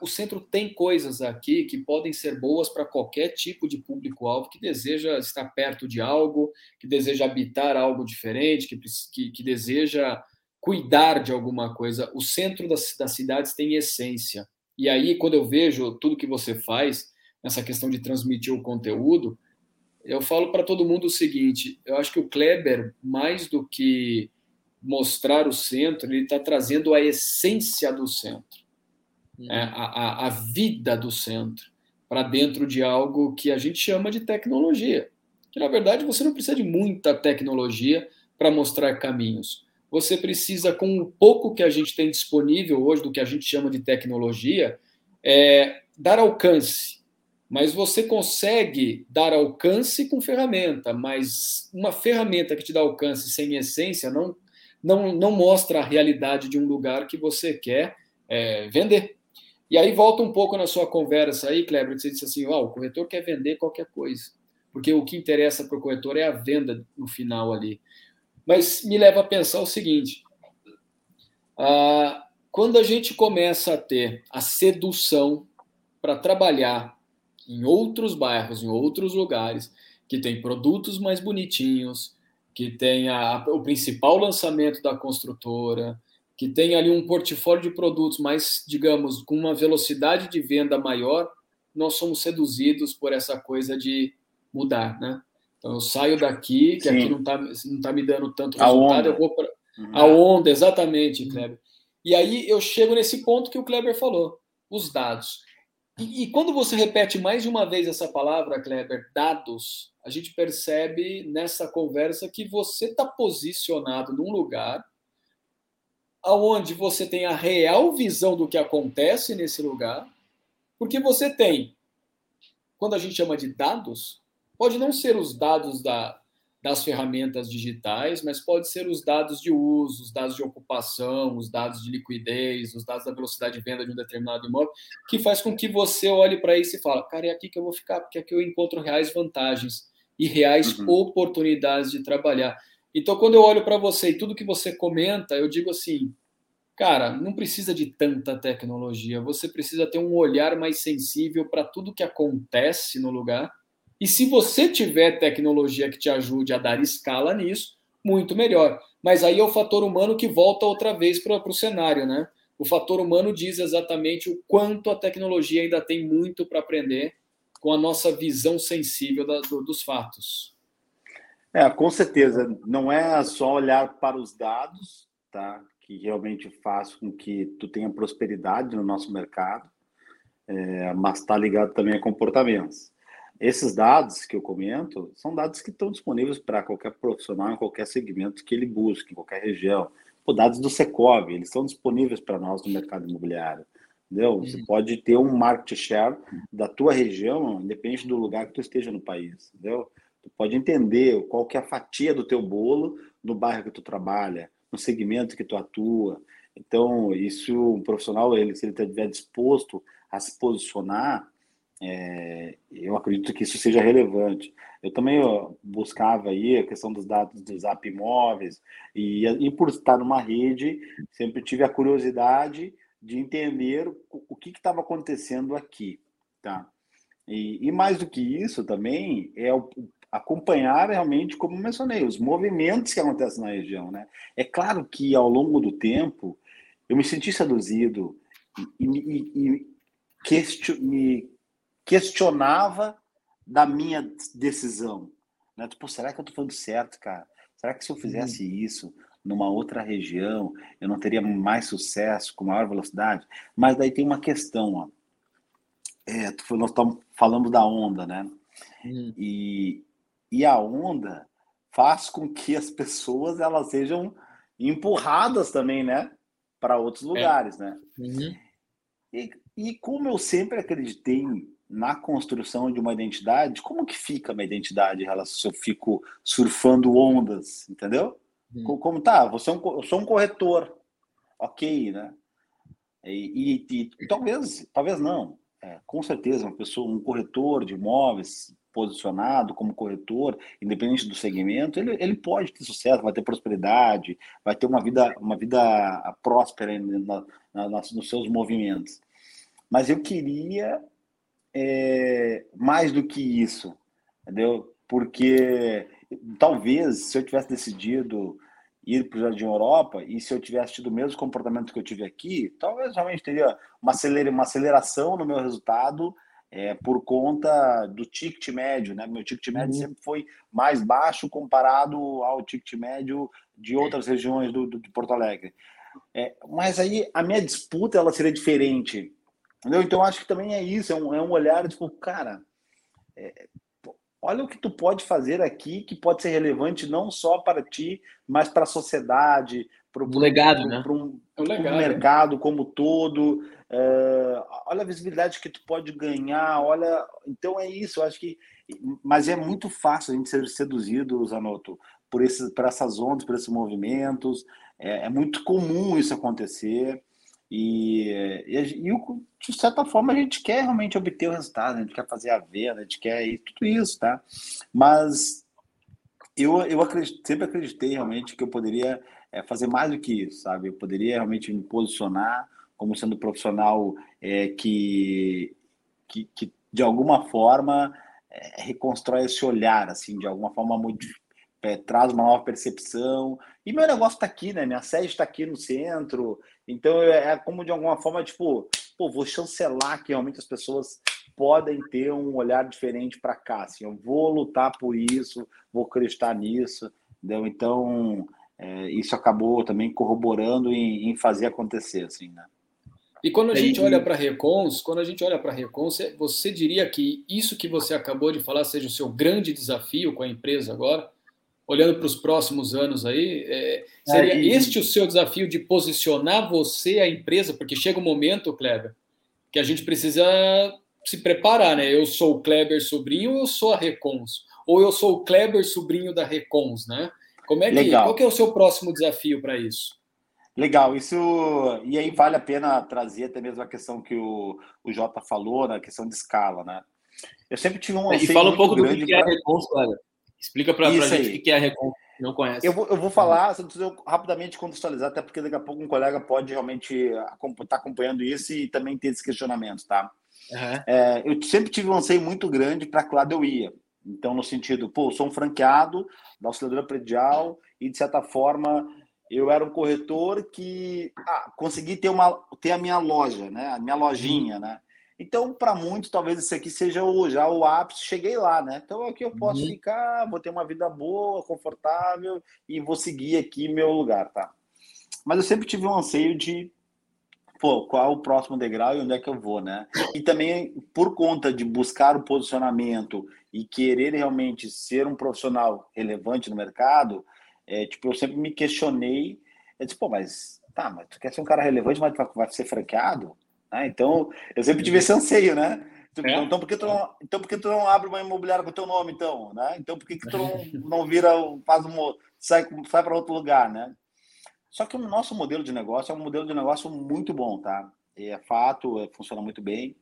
O centro tem coisas aqui que podem ser boas para qualquer tipo de público-alvo que deseja estar perto de algo, que deseja habitar algo diferente, que, que, que deseja cuidar de alguma coisa. O centro das, das cidades tem essência. E aí, quando eu vejo tudo que você faz, nessa questão de transmitir o conteúdo, eu falo para todo mundo o seguinte: eu acho que o Kleber, mais do que mostrar o centro, ele está trazendo a essência do centro, uhum. é, a, a, a, vida do centro, para dentro de algo que a gente chama de tecnologia. Que na verdade você não precisa de muita tecnologia para mostrar caminhos. Você precisa, com o pouco que a gente tem disponível hoje, do que a gente chama de tecnologia, é, dar alcance, mas você consegue dar alcance com ferramenta, mas uma ferramenta que te dá alcance sem essência não, não, não mostra a realidade de um lugar que você quer é, vender. E aí volta um pouco na sua conversa aí, Kleber, que você disse assim, oh, o corretor quer vender qualquer coisa, porque o que interessa para o corretor é a venda no final ali. Mas me leva a pensar o seguinte, ah, quando a gente começa a ter a sedução para trabalhar em outros bairros, em outros lugares, que tem produtos mais bonitinhos, que tem a, o principal lançamento da construtora, que tem ali um portfólio de produtos mais, digamos, com uma velocidade de venda maior, nós somos seduzidos por essa coisa de mudar, né? Então eu saio daqui, que Sim. aqui não está não tá me dando tanto resultado, eu vou para uhum. a onda, exatamente, Kleber. E aí eu chego nesse ponto que o Kleber falou, os dados. E, e, quando você repete mais de uma vez essa palavra, Kleber, dados, a gente percebe nessa conversa que você está posicionado num lugar aonde você tem a real visão do que acontece nesse lugar, porque você tem, quando a gente chama de dados, pode não ser os dados da, das ferramentas digitais, mas pode ser os dados de uso, os dados de ocupação, os dados de liquidez, os dados da velocidade de venda de um determinado imóvel, que faz com que você olhe para isso e fale, cara, é aqui que eu vou ficar, porque aqui eu encontro reais vantagens e reais uhum. oportunidades de trabalhar. Então, quando eu olho para você e tudo que você comenta, eu digo assim, cara, não precisa de tanta tecnologia, você precisa ter um olhar mais sensível para tudo que acontece no lugar e se você tiver tecnologia que te ajude a dar escala nisso, muito melhor. Mas aí é o fator humano que volta outra vez para o cenário, né? O fator humano diz exatamente o quanto a tecnologia ainda tem muito para aprender com a nossa visão sensível da, do, dos fatos. É, com certeza. Não é só olhar para os dados, tá? Que realmente faz com que tu tenha prosperidade no nosso mercado, é, mas está ligado também a comportamentos. Esses dados que eu comento são dados que estão disponíveis para qualquer profissional em qualquer segmento que ele busque, em qualquer região. Pô, dados do Secov, eles estão disponíveis para nós no mercado imobiliário. Entendeu? Você uhum. pode ter um market share da tua região, independente do lugar que tu esteja no país. Entendeu? Tu pode entender qual que é a fatia do teu bolo no bairro que tu trabalha, no segmento que tu atua. Então, isso, um profissional, ele, se ele estiver disposto a se posicionar, é, eu acredito que isso seja relevante. Eu também ó, buscava aí a questão dos dados dos Zap imóveis e, e por estar numa rede, sempre tive a curiosidade de entender o, o que estava acontecendo aqui, tá? E, e, mais do que isso também é o, acompanhar realmente, como mencionei, os movimentos que acontecem na região, né? É claro que ao longo do tempo eu me senti seduzido e, e, e question, me questionava da minha decisão. Né? Tipo, será que eu estou falando certo, cara? Será que se eu fizesse uhum. isso numa outra região, eu não teria mais sucesso, com maior velocidade? Mas daí tem uma questão, ó. É, nós estamos falando da onda, né? Uhum. E, e a onda faz com que as pessoas elas sejam empurradas também, né? Para outros é. lugares, é. né? Uhum. E, e como eu sempre acreditei na construção de uma identidade, como que fica a minha identidade em relação se eu fico surfando ondas, entendeu? Hum. Como, como, tá? Você é um, eu sou um corretor, ok, né? E, e, e talvez, talvez não. É, com certeza, uma pessoa, um corretor de imóveis posicionado como corretor, independente do segmento, ele, ele pode ter sucesso, vai ter prosperidade, vai ter uma vida, uma vida próspera na, na, nos seus movimentos. Mas eu queria é, mais do que isso, entendeu? Porque talvez se eu tivesse decidido ir para o Jardim Europa e se eu tivesse tido o mesmo comportamento que eu tive aqui, talvez realmente teria uma, acelera, uma aceleração no meu resultado é, por conta do ticket médio, né? Meu ticket médio uhum. sempre foi mais baixo comparado ao ticket médio de outras regiões do, do de Porto Alegre. É, mas aí a minha disputa ela seria diferente Entendeu? Então acho que também é isso, é um, é um olhar tipo, cara, é, olha o que tu pode fazer aqui que pode ser relevante não só para ti, mas para a sociedade, para o legado, né? Para um, é um legado, mercado como todo. É, olha a visibilidade que tu pode ganhar, olha. Então é isso, eu acho que. Mas é muito fácil a gente ser seduzido, Zanotto, por, esses, por essas ondas, por esses movimentos. É, é muito comum isso acontecer. E, e, e, de certa forma a gente quer realmente obter o resultado, a gente quer fazer a venda, a gente quer tudo isso, tá? Mas eu, eu acredito, sempre acreditei realmente que eu poderia é, fazer mais do que isso, sabe? Eu poderia realmente me posicionar como sendo profissional é, que, que, que, de alguma forma, é, reconstrói esse olhar, assim, de alguma forma é, traz uma nova percepção. E meu negócio está aqui, né? Minha sede está aqui no centro. Então é, é como de alguma forma, tipo, pô, vou chancelar que realmente as pessoas podem ter um olhar diferente para cá. Assim, eu vou lutar por isso, vou acreditar nisso. Entendeu? Então, é, isso acabou também corroborando em, em, fazer acontecer, assim, né? E quando a gente olha para Recons, quando a gente olha para Recons, você, você diria que isso que você acabou de falar seja o seu grande desafio com a empresa agora? Olhando para os próximos anos aí, é, seria aí, este o seu desafio de posicionar você, a empresa, porque chega um momento, Kleber, que a gente precisa se preparar, né? Eu sou o Kleber sobrinho ou eu sou a Recons? Ou eu sou o Kleber sobrinho da Recons, né? Como é que, Legal. qual que é o seu próximo desafio para isso? Legal, isso e aí vale a pena trazer até mesmo a questão que o, o Jota falou, na questão de escala, né? Eu sempre tive um E fala um pouco do que é a Recons, Kleber. Explica para a gente o que é a Recon, não conhece. Eu vou, eu vou falar, só preciso rapidamente contextualizar, até porque daqui a pouco um colega pode realmente estar tá acompanhando isso e também ter esse questionamento, tá? Uhum. É, eu sempre tive um anseio muito grande para que lado eu ia. Então, no sentido, pô, sou um franqueado da auxiliadora predial e, de certa forma, eu era um corretor que ah, consegui ter, uma, ter a minha loja, né? A minha lojinha, né? Então, para muitos, talvez esse aqui seja o, já o ápice, cheguei lá, né? Então, aqui eu posso uhum. ficar, vou ter uma vida boa, confortável e vou seguir aqui meu lugar, tá? Mas eu sempre tive um anseio de, pô, qual é o próximo degrau e onde é que eu vou, né? E também, por conta de buscar o posicionamento e querer realmente ser um profissional relevante no mercado, é, tipo, eu sempre me questionei, eu disse, pô, mas, tá, mas tu quer ser um cara relevante, mas vai ser franqueado? Né? Então, eu sempre tive esse anseio, né? É? Então, por que tu não, então, por que tu não abre uma imobiliária com o teu nome, então? Né? Então, por que, que tu não, não vira, faz um, sai, sai para outro lugar, né? Só que o nosso modelo de negócio é um modelo de negócio muito bom, tá? É fato, é, funciona muito bem.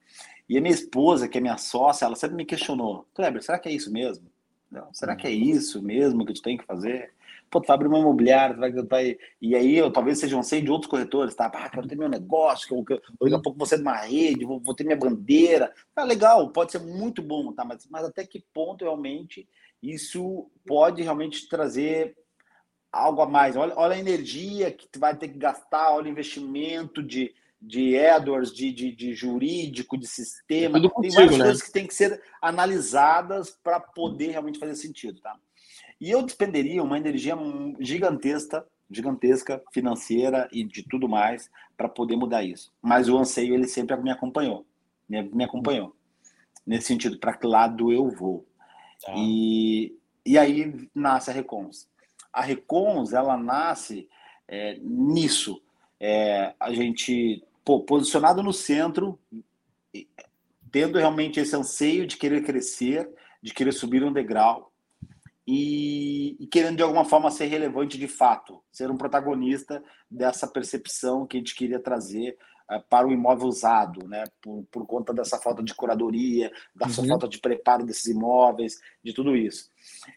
E a minha esposa, que é minha sócia, ela sempre me questionou: Kleber, será que é isso mesmo? Não, será que é isso mesmo que tu tem que fazer? Pô, tu vai abrir uma imobiliária, tu vai, vai, e aí eu talvez seja um sei de outros corretores, tá? Ah, quero ter meu negócio, que eu, que eu, daqui a pouco vou ser de uma rede, vou, vou ter minha bandeira. Tá legal, pode ser muito bom, tá? Mas, mas até que ponto realmente isso pode realmente trazer algo a mais? Olha, olha a energia que tu vai ter que gastar, olha o investimento de, de AdWords, de, de, de, jurídico, de sistema. É contigo, tem várias né? coisas que têm que ser analisadas para poder realmente fazer sentido, tá? E eu despenderia uma energia gigantesca, gigantesca, financeira e de tudo mais para poder mudar isso. Mas o anseio ele sempre me acompanhou, me, acompanhou nesse sentido para que lado eu vou. Tá. E, e aí nasce a Recons. A Recons ela nasce é, nisso, é, a gente pô, posicionado no centro, tendo realmente esse anseio de querer crescer, de querer subir um degrau, e, e, querendo de alguma forma ser relevante de fato, ser um protagonista dessa percepção que a gente queria trazer uh, para o imóvel usado, né? Por, por conta dessa falta de curadoria, dessa uhum. falta de preparo desses imóveis, de tudo isso.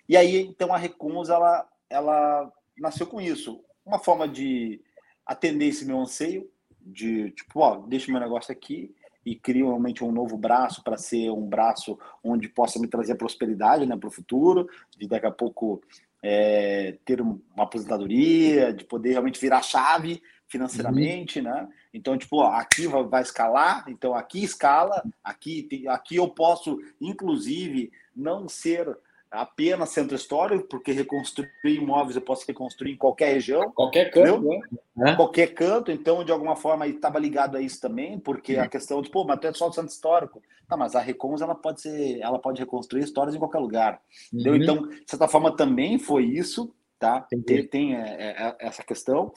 E aí, então, a Recuns, ela, ela nasceu com isso, uma forma de atender esse meu anseio, de tipo, ó, deixa o meu negócio aqui, e crio realmente um novo braço para ser um braço onde possa me trazer prosperidade né, para o futuro, de daqui a pouco é, ter uma aposentadoria, de poder realmente virar chave financeiramente, uhum. né? Então, tipo, ó, aqui vai, vai, escalar, então aqui escala, aqui, tem, aqui eu posso, inclusive, não ser apenas centro histórico, porque reconstruir imóveis eu posso reconstruir em qualquer região. Qualquer canto, né? Qualquer canto, então, de alguma forma, estava ligado a isso também, porque a questão de, pô, mas tu é só do centro histórico. Tá, mas a Recons, ela pode ser, ela pode reconstruir histórias em qualquer lugar. Uhum. Então, de certa forma, também foi isso, tá? Tem, tem é, é, é, essa questão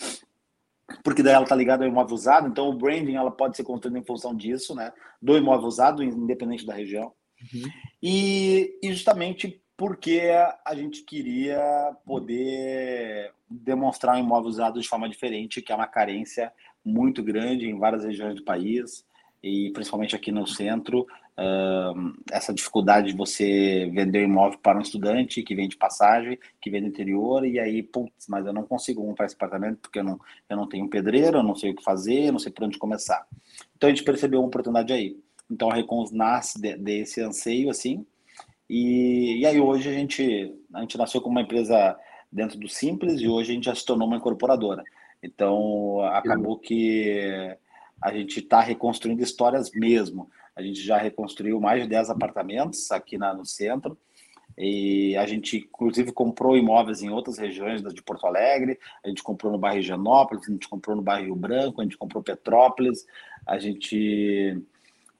porque daí ela está ligada ao imóvel usado, então o branding ela pode ser construído em função disso, né? Do imóvel usado, independente da região. Uhum. E, e, justamente porque a gente queria poder demonstrar um imóvel usado de forma diferente, que é uma carência muito grande em várias regiões do país e principalmente aqui no centro, essa dificuldade de você vender imóvel para um estudante que vem de passagem, que vem do interior, e aí, putz, mas eu não consigo comprar esse apartamento porque eu não, eu não tenho pedreiro, eu não sei o que fazer, eu não sei por onde começar. Então a gente percebeu uma oportunidade aí. Então a Recons nasce de, desse anseio, assim, e, e aí hoje a gente, a gente nasceu como uma empresa dentro do Simples e hoje a gente já se tornou uma incorporadora. Então acabou que a gente está reconstruindo histórias mesmo. A gente já reconstruiu mais de 10 apartamentos aqui na, no centro. E a gente, inclusive, comprou imóveis em outras regiões de Porto Alegre. A gente comprou no bairro Higienópolis, a gente comprou no bairro Rio Branco, a gente comprou Petrópolis, a gente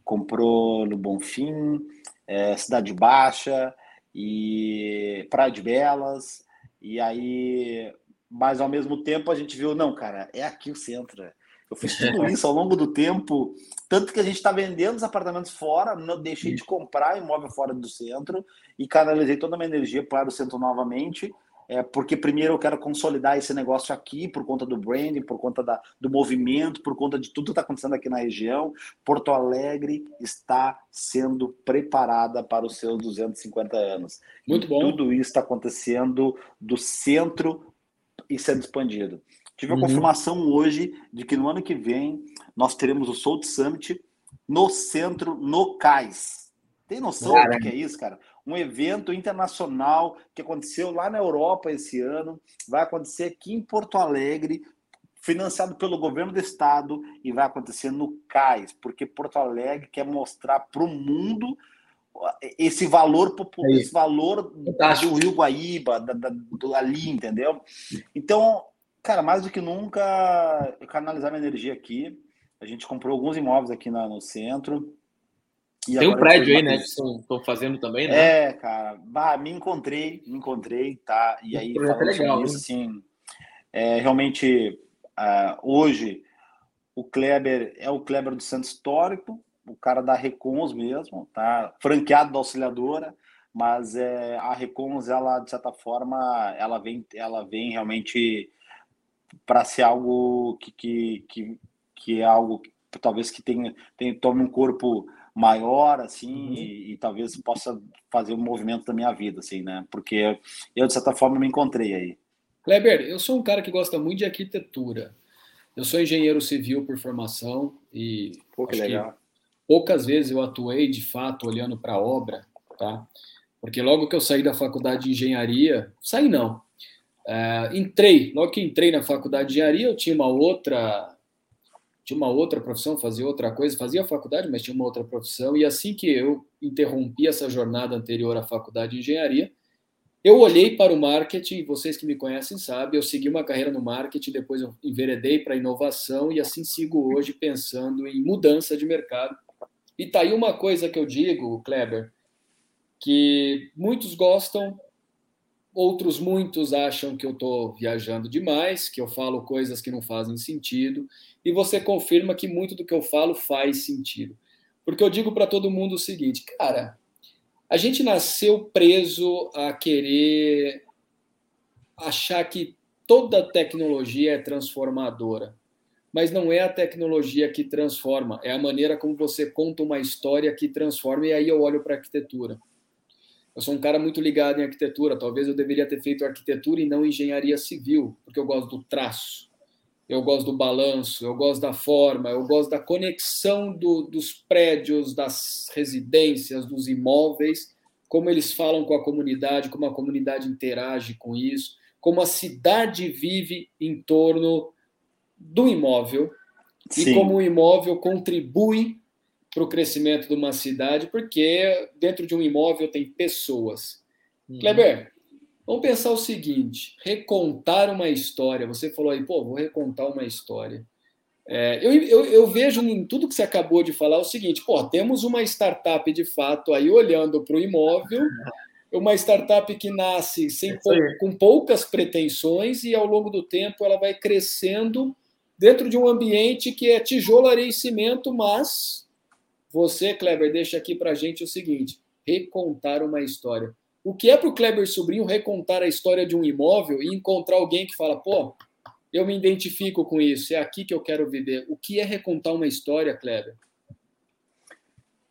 comprou no Bonfim, é, Cidade Baixa e Praia de Belas. E aí, mas ao mesmo tempo a gente viu, não, cara, é aqui o centro. Eu fiz tudo isso ao longo do tempo, tanto que a gente está vendendo os apartamentos fora, não deixei de comprar imóvel fora do centro e canalizei toda a minha energia para o centro novamente, é, porque primeiro eu quero consolidar esse negócio aqui por conta do branding, por conta da, do movimento, por conta de tudo que está acontecendo aqui na região. Porto Alegre está sendo preparada para os seus 250 anos. Muito bom. Tudo isso está acontecendo do centro e sendo expandido. Tive a uhum. confirmação hoje de que no ano que vem nós teremos o Soul Summit no centro, no CAIS. Tem noção Caramba. do que é isso, cara? Um evento internacional que aconteceu lá na Europa esse ano, vai acontecer aqui em Porto Alegre, financiado pelo governo do estado e vai acontecer no CAIS, porque Porto Alegre quer mostrar para o mundo esse valor popular, esse valor Fantástico. do Rio Guaíba, da, da, do, ali, entendeu? Então, Cara, mais do que nunca, canalizar minha energia aqui. A gente comprou alguns imóveis aqui na, no centro. Tem um prédio aí, né? Que estão fazendo também, né? É, cara. Bah, me encontrei, me encontrei, tá? E aí, falando legal, isso, assim, é, realmente, uh, hoje, o Kleber é o Kleber do Centro Histórico, o cara da Recons mesmo, tá? Franqueado da auxiliadora, mas é, a Recons, ela, de certa forma, ela vem, ela vem realmente para ser algo que, que, que, que, é algo que, talvez que tenha, tenha tome um corpo maior assim uhum. e, e, talvez possa fazer um movimento da minha vida assim né porque eu de certa forma me encontrei aí Kleber eu sou um cara que gosta muito de arquitetura eu sou engenheiro civil por formação e Pô, que legal. Que poucas vezes eu atuei de fato olhando para a obra tá porque logo que eu saí da faculdade de engenharia saí não Uh, entrei, logo que entrei na faculdade de engenharia, eu tinha uma outra tinha uma outra profissão, fazia outra coisa, fazia faculdade, mas tinha uma outra profissão, e assim que eu interrompi essa jornada anterior à faculdade de engenharia, eu olhei para o marketing, vocês que me conhecem sabem, eu segui uma carreira no marketing, depois eu enveredei para a inovação, e assim sigo hoje pensando em mudança de mercado. E tá aí uma coisa que eu digo, Kleber, que muitos gostam, Outros muitos acham que eu estou viajando demais, que eu falo coisas que não fazem sentido, e você confirma que muito do que eu falo faz sentido. Porque eu digo para todo mundo o seguinte, cara, a gente nasceu preso a querer achar que toda tecnologia é transformadora. Mas não é a tecnologia que transforma, é a maneira como você conta uma história que transforma, e aí eu olho para a arquitetura. Eu sou um cara muito ligado em arquitetura. Talvez eu deveria ter feito arquitetura e não engenharia civil, porque eu gosto do traço, eu gosto do balanço, eu gosto da forma, eu gosto da conexão do, dos prédios, das residências, dos imóveis, como eles falam com a comunidade, como a comunidade interage com isso, como a cidade vive em torno do imóvel Sim. e como o imóvel contribui para o crescimento de uma cidade, porque dentro de um imóvel tem pessoas. Uhum. Kleber, vamos pensar o seguinte: recontar uma história. Você falou aí, pô, vou recontar uma história. É, eu, eu, eu, vejo em tudo que você acabou de falar o seguinte: pô, temos uma startup de fato aí olhando para o imóvel, uma startup que nasce sem, com poucas pretensões e ao longo do tempo ela vai crescendo dentro de um ambiente que é tijolo, areia e cimento, mas você, Kleber, deixa aqui para gente o seguinte: recontar uma história. O que é para o Kleber Sobrinho recontar a história de um imóvel e encontrar alguém que fala, pô, eu me identifico com isso, é aqui que eu quero viver. O que é recontar uma história, Kleber?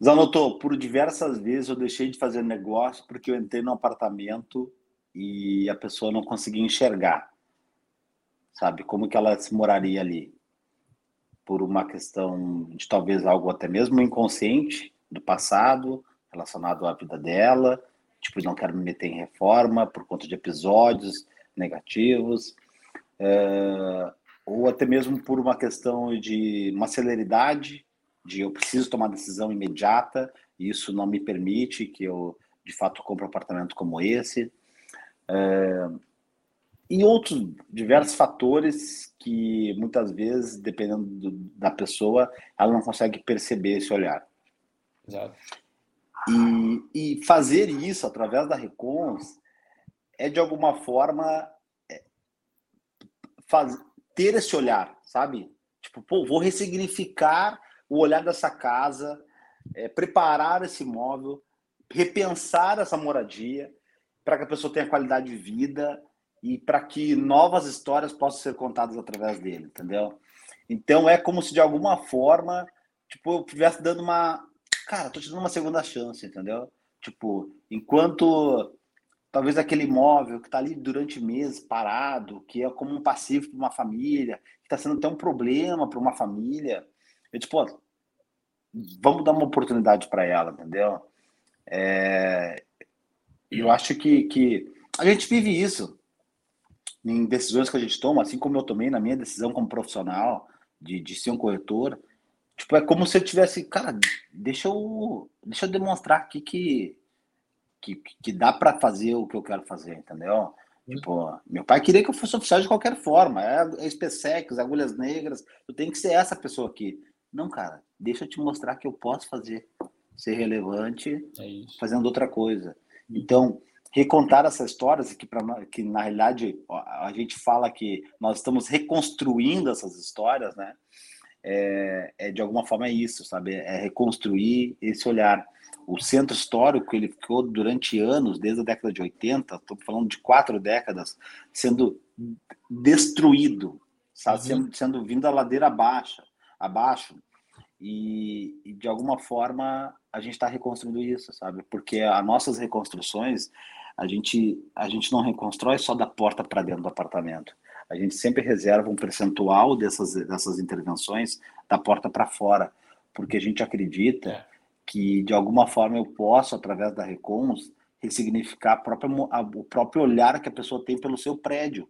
Zanotto, por diversas vezes eu deixei de fazer negócio porque eu entrei no apartamento e a pessoa não conseguia enxergar, sabe, como que ela se moraria ali. Por uma questão de talvez algo até mesmo inconsciente do passado, relacionado à vida dela, tipo, não quero me meter em reforma por conta de episódios negativos, é, ou até mesmo por uma questão de uma celeridade, de eu preciso tomar decisão imediata, e isso não me permite que eu, de fato, compre um apartamento como esse. É, e outros diversos fatores que muitas vezes, dependendo do, da pessoa, ela não consegue perceber esse olhar. Exato. E, e fazer isso através da Recons é de alguma forma faz, ter esse olhar, sabe? Tipo, pô, vou ressignificar o olhar dessa casa, é, preparar esse imóvel, repensar essa moradia para que a pessoa tenha qualidade de vida e para que novas histórias possam ser contadas através dele, entendeu? Então é como se de alguma forma, tipo, eu estivesse dando uma, cara, tô te dando uma segunda chance, entendeu? Tipo, enquanto talvez aquele imóvel que está ali durante meses parado, que é como um passivo para uma família, que está sendo até um problema para uma família. Eu tipo, vamos dar uma oportunidade para ela, entendeu? É, eu acho que, que a gente vive isso em decisões que a gente toma, assim como eu tomei na minha decisão como profissional de, de ser um corretor. Tipo, é como se eu tivesse, cara, deixa eu, deixa eu demonstrar aqui que que, que dá para fazer o que eu quero fazer, entendeu? Uhum. Tipo, meu pai queria que eu fosse oficial de qualquer forma. É, é SpaceX, agulhas negras. Eu tenho que ser essa pessoa aqui. Não, cara, deixa eu te mostrar que eu posso fazer, ser relevante é fazendo outra coisa. Então, recontar essas histórias, que, pra, que na realidade a gente fala que nós estamos reconstruindo essas histórias, né? É, é de alguma forma é isso, sabe? É reconstruir esse olhar o centro histórico ele ficou durante anos, desde a década de 80, estou falando de quatro décadas, sendo destruído, sabe? Uhum. Sendo, sendo vindo a ladeira abaixo, abaixo. E, e de alguma forma a gente está reconstruindo isso, sabe? Porque as nossas reconstruções, a gente, a gente não reconstrói só da porta para dentro do apartamento. A gente sempre reserva um percentual dessas, dessas intervenções da porta para fora, porque a gente acredita é que de alguma forma eu posso, através da Recons, ressignificar própria, o próprio olhar que a pessoa tem pelo seu prédio.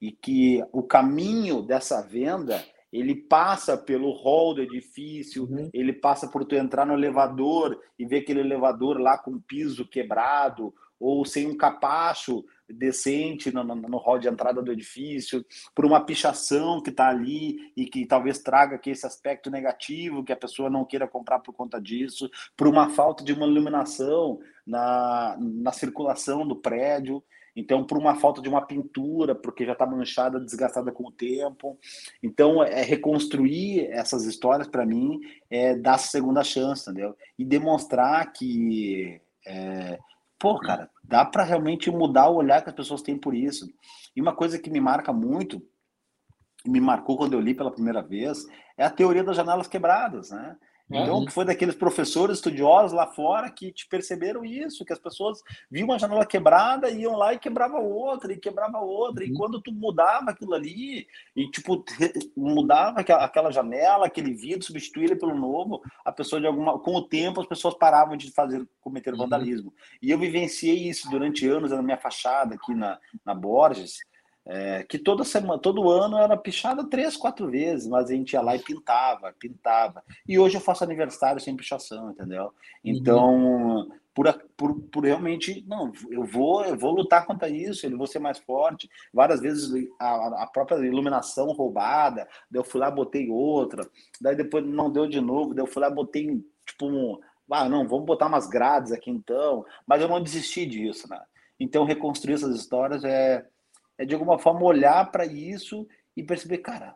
E que o caminho dessa venda ele passa pelo hall do edifício, uhum. ele passa por tu entrar no elevador e ver aquele elevador lá com piso quebrado ou sem um capacho decente no, no, no hall de entrada do edifício, por uma pichação que está ali e que talvez traga aqui esse aspecto negativo, que a pessoa não queira comprar por conta disso, por uma falta de uma iluminação na, na circulação do prédio. Então, por uma falta de uma pintura, porque já está manchada, desgastada com o tempo. Então, é reconstruir essas histórias, para mim, é dar segunda chance, entendeu? E demonstrar que é, pô, cara, dá para realmente mudar o olhar que as pessoas têm por isso. E uma coisa que me marca muito, me marcou quando eu li pela primeira vez, é a teoria das janelas quebradas, né? Então, que foi daqueles professores estudiosos lá fora que te perceberam isso, que as pessoas viam uma janela quebrada, iam lá e quebrava outra, e quebrava outra, uhum. e quando tu mudava aquilo ali, e tipo, mudava aquela janela, aquele vidro, substituía ele pelo novo, a pessoa de alguma. Com o tempo, as pessoas paravam de fazer, cometer uhum. vandalismo. E eu vivenciei isso durante anos na minha fachada aqui na, na Borges. É, que toda semana, todo ano era pichada três, quatro vezes, mas a gente ia lá e pintava, pintava. E hoje eu faço aniversário sem pichação, entendeu? Então, uhum. por, por, por realmente, não, eu vou, eu vou lutar contra isso, eu vou ser mais forte. Várias vezes a, a própria iluminação roubada, daí eu fui lá, botei outra, daí depois não deu de novo, daí eu fui lá, botei, tipo, um, ah, não, vamos botar umas grades aqui então, mas eu não desisti disso, né? Então, reconstruir essas histórias é, é de alguma forma olhar para isso e perceber, cara,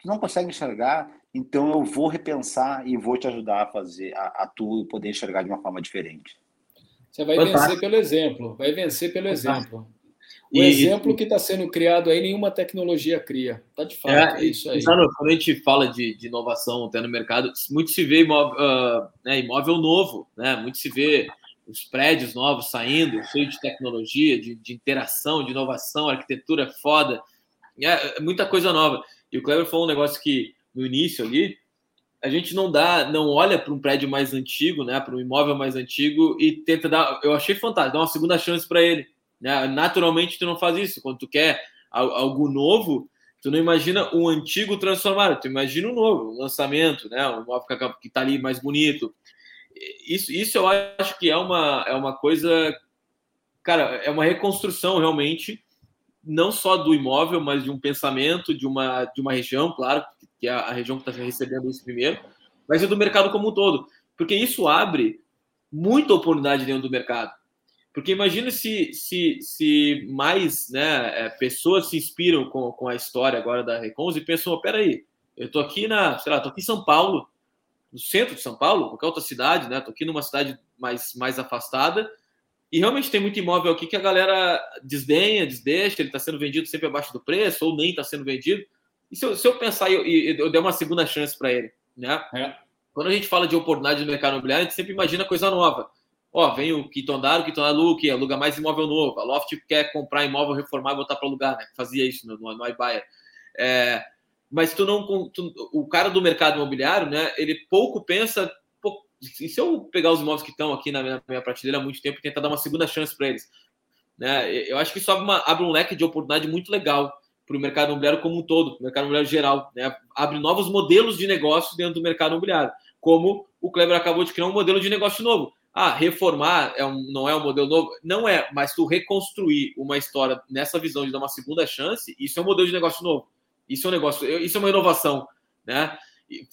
tu não consegue enxergar, então eu vou repensar e vou te ajudar a fazer, a, a tu poder enxergar de uma forma diferente. Você vai Fantástico. vencer pelo exemplo, vai vencer pelo Fantástico. exemplo. O e, exemplo que está sendo criado aí, nenhuma tecnologia cria. Tá de fato, é, é isso aí. quando a gente fala de, de, inovação até no mercado, muito se vê imóvel, uh, né, imóvel novo, né? Muito se vê os prédios novos saindo, cheio de tecnologia, de, de interação, de inovação, arquitetura foda. É, é muita coisa nova. E o Kleber falou um negócio que no início ali, a gente não dá, não olha para um prédio mais antigo, né, para um imóvel mais antigo e tenta dar. Eu achei fantástico, dar uma segunda chance para ele. Né? Naturalmente, tu não faz isso. Quando tu quer algo novo, tu não imagina um antigo transformado, tu imagina um novo, um lançamento, né? Um imóvel que está ali mais bonito. Isso, isso eu acho que é uma, é uma coisa, cara, é uma reconstrução realmente, não só do imóvel, mas de um pensamento, de uma, de uma região, claro, que é a região que está recebendo isso primeiro, mas é do mercado como um todo, porque isso abre muita oportunidade dentro do mercado. Porque imagina se, se, se mais né, é, pessoas se inspiram com, com a história agora da Recons e pensam, oh, peraí, eu tô aqui na, sei lá, tô aqui em São Paulo, no centro de São Paulo, qualquer outra cidade, né? Tô aqui numa cidade mais, mais afastada e realmente tem muito imóvel aqui que a galera desdenha, desdeixa, ele está sendo vendido sempre abaixo do preço ou nem está sendo vendido. E se eu, se eu pensar e eu, eu, eu der uma segunda chance para ele, né? É. Quando a gente fala de oportunidade no mercado imobiliário, a gente sempre imagina coisa nova. Ó, vem o Kitondar, o Kitondar Luke, aluga mais imóvel novo. A Loft quer comprar imóvel, reformar e botar para alugar, né? Fazia isso no, no, no iBuyer. É, mas tu não, tu, o cara do mercado imobiliário, né? Ele pouco pensa, pô, e se eu pegar os imóveis que estão aqui na minha, minha, prateleira há muito tempo e tentar dar uma segunda chance para eles, né? Eu acho que isso abre, uma, abre um leque de oportunidade muito legal para o mercado imobiliário como um todo, o mercado imobiliário geral, né? Abre novos modelos de negócio dentro do mercado imobiliário, como o Kleber acabou de criar um modelo de negócio novo ah, reformar é um, não é um modelo novo. Não é, mas tu reconstruir uma história nessa visão de dar uma segunda chance, isso é um modelo de negócio novo. Isso é um negócio, isso é uma inovação, né?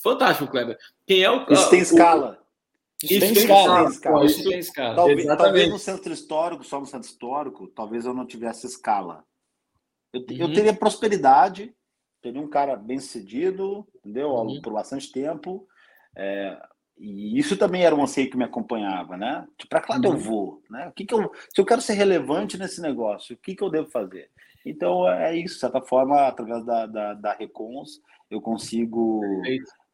Fantástico, Kleber. Quem é o Isso tem escala. Isso, isso, tem, escala. escala. Isso tem escala. Talvez, talvez, no centro histórico, só no centro histórico, talvez eu não tivesse escala. Eu, uhum. eu teria prosperidade, teria um cara bem sucedido, entendeu? Uhum. Por bastante tempo. É, e isso também era um anseio que me acompanhava, né? Para que lado uhum. eu vou? Né? O que que eu, se eu quero ser relevante nesse negócio, o que, que eu devo fazer? Então, é isso. De certa forma, através da, da, da Recons, eu consigo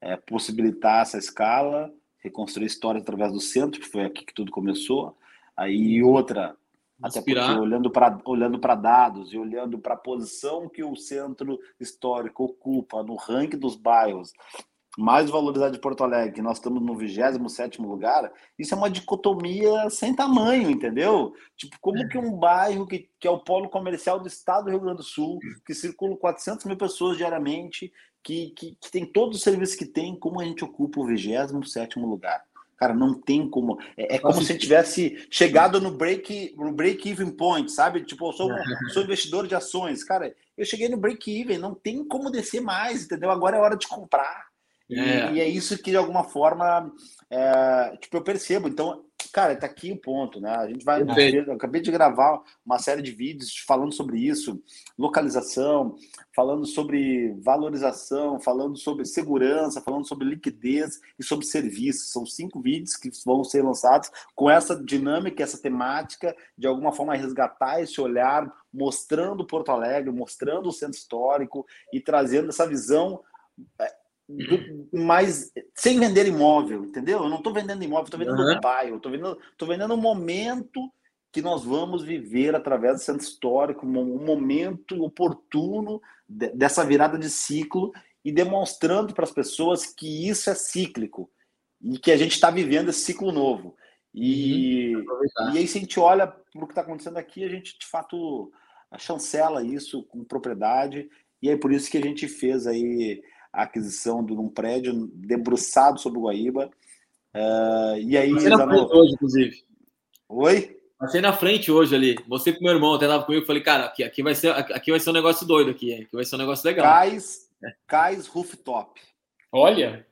é, possibilitar essa escala, reconstruir a história através do centro, que foi aqui que tudo começou. Aí outra, Inspirar. até porque olhando para olhando dados e olhando para a posição que o centro histórico ocupa no ranking dos bairros, mais valorizado de Porto Alegre, nós estamos no 27 lugar, isso é uma dicotomia sem tamanho, entendeu? Tipo, como é. que um bairro que, que é o polo comercial do estado do Rio Grande do Sul, que circulam 400 mil pessoas diariamente, que, que, que tem todos os serviços que tem, como a gente ocupa o 27 lugar? Cara, não tem como. É, é como se tivesse chegado no break, no break-even point, sabe? Tipo, eu sou, sou investidor de ações. Cara, eu cheguei no break-even, não tem como descer mais, entendeu? Agora é hora de comprar. E é, e é isso que, de alguma forma, é, tipo, eu percebo. Então, cara, tá aqui o ponto, né? A gente vai. Eu acabei de gravar uma série de vídeos falando sobre isso, localização, falando sobre valorização, falando sobre segurança, falando sobre liquidez e sobre serviços. São cinco vídeos que vão ser lançados com essa dinâmica, essa temática, de alguma forma resgatar esse olhar, mostrando Porto Alegre, mostrando o centro histórico e trazendo essa visão é, do, mas sem vender imóvel, entendeu? Eu não estou vendendo imóvel, estou vendendo uhum. pai, estou vendendo, tô vendendo um momento que nós vamos viver através do centro histórico, um momento oportuno de, dessa virada de ciclo e demonstrando para as pessoas que isso é cíclico e que a gente está vivendo esse ciclo novo. E, uhum. e aí, se a gente olha para o que está acontecendo aqui, a gente de fato chancela isso com propriedade, e é por isso que a gente fez aí a aquisição de um prédio debruçado sobre o Guaíba, Uh, e aí, Passei na frente hoje, inclusive. Oi? Passei na frente hoje ali. Você com meu irmão, até tava comigo, falei, cara, aqui, aqui, vai ser, aqui vai ser um negócio doido aqui, aqui vai ser um negócio legal. Cais. Cais Rooftop. Olha!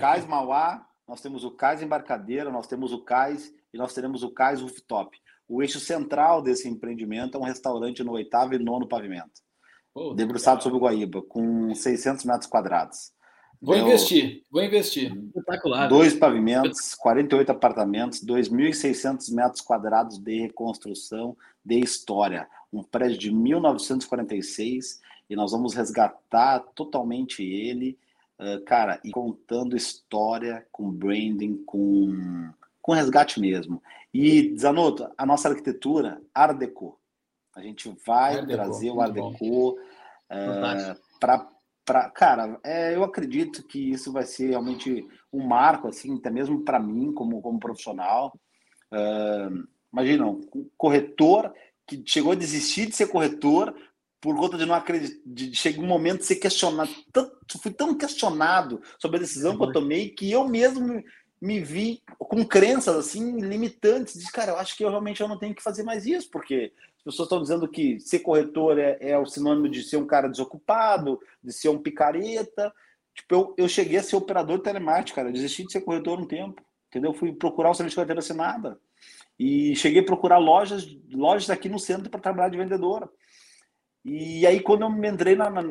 Cais Mauá, nós temos o Cais Embarcadeira, nós temos o Cais e nós teremos o Cais Rooftop. O eixo central desse empreendimento é um restaurante no oitavo e nono pavimento, Pô, debruçado sobre o Guaíba, com 600 metros quadrados. Vou Deu investir, vou investir. Espetacular. Dois pavimentos, 48 apartamentos, 2.600 metros quadrados de reconstrução de história. Um prédio de 1946 e nós vamos resgatar totalmente ele, cara, e contando história com branding, com, com resgate mesmo. E, Zanotto, a nossa arquitetura, Art Deco. A gente vai Art trazer o Art Deco uh, para Pra, cara, é, eu acredito que isso vai ser realmente um marco, assim, até mesmo para mim, como, como profissional. Uh, imagina, um corretor que chegou a desistir de ser corretor por conta de não acreditar, de chegar um momento de ser questionado. Tanto, fui tão questionado sobre a decisão que eu tomei que eu mesmo me, me vi com crenças assim limitantes. De cara, eu acho que eu realmente eu não tenho que fazer mais isso, porque pessoas estão dizendo que ser corretor é, é o sinônimo de ser um cara desocupado, de ser um picareta. Tipo, eu, eu cheguei a ser operador de telemarketing, cara. Desisti de ser corretor um tempo, entendeu? Fui procurar o serviço de carteira assinada. E cheguei a procurar lojas, lojas aqui no centro para trabalhar de vendedora. E aí, quando eu me entrei na, na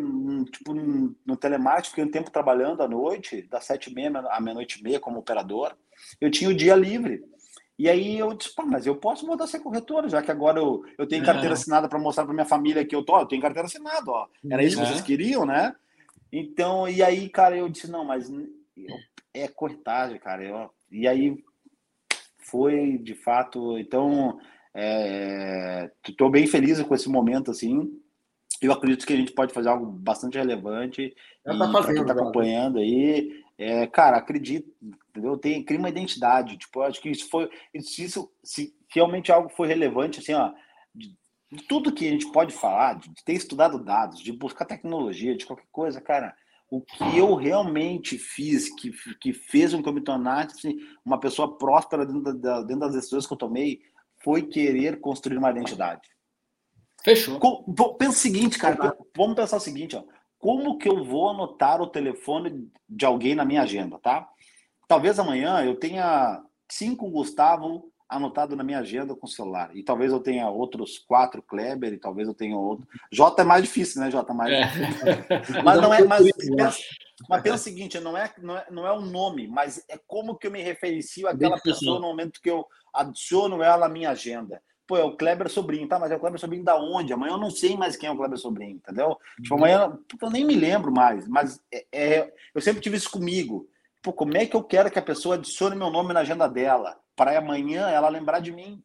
tipo, no, telemarketing, fiquei um tempo trabalhando à noite, das sete e meia à meia-noite e meia como operador, eu tinha o dia livre. E aí eu disse, pá, mas eu posso voltar a ser corretor, já que agora eu, eu tenho carteira é. assinada para mostrar para minha família que eu tô, eu tenho carteira assinada, ó. Era isso que vocês queriam, né? Então, e aí, cara, eu disse, não, mas eu, é corretagem, cara. Eu, e aí foi, de fato, então, estou é, bem feliz com esse momento, assim. Eu acredito que a gente pode fazer algo bastante relevante. Já tá fazendo, quem está acompanhando aí, é, cara, acredito, entendeu? Tem, cria uma identidade. Tipo, acho que isso foi. Isso, se realmente algo foi relevante, assim, ó, de, de tudo que a gente pode falar, de, de ter estudado dados, de buscar tecnologia, de qualquer coisa, cara, o que eu realmente fiz, que, que fez com que eu me tornasse assim, uma pessoa próspera dentro, da, dentro das decisões que eu tomei, foi querer construir uma identidade. Fechou. Pensa o seguinte, cara. Vamos pensar o seguinte, ó como que eu vou anotar o telefone de alguém na minha agenda, tá? Talvez amanhã eu tenha cinco Gustavo anotado na minha agenda com o celular. E talvez eu tenha outros quatro Kleber, e talvez eu tenha outro. J é mais difícil, né, J? Mais é. Mas não é. Mas pensa, mas pensa o seguinte: não é, não, é, não é um nome, mas é como que eu me refericio àquela pessoa no momento que eu adiciono ela à minha agenda pô, é o Kleber Sobrinho, tá? Mas é o Kleber Sobrinho da onde? Amanhã eu não sei mais quem é o Kleber Sobrinho, entendeu? Tipo, uhum. amanhã eu nem me lembro mais, mas é, é, eu sempre tive isso comigo. Pô, como é que eu quero que a pessoa adicione meu nome na agenda dela? Para amanhã ela lembrar de mim.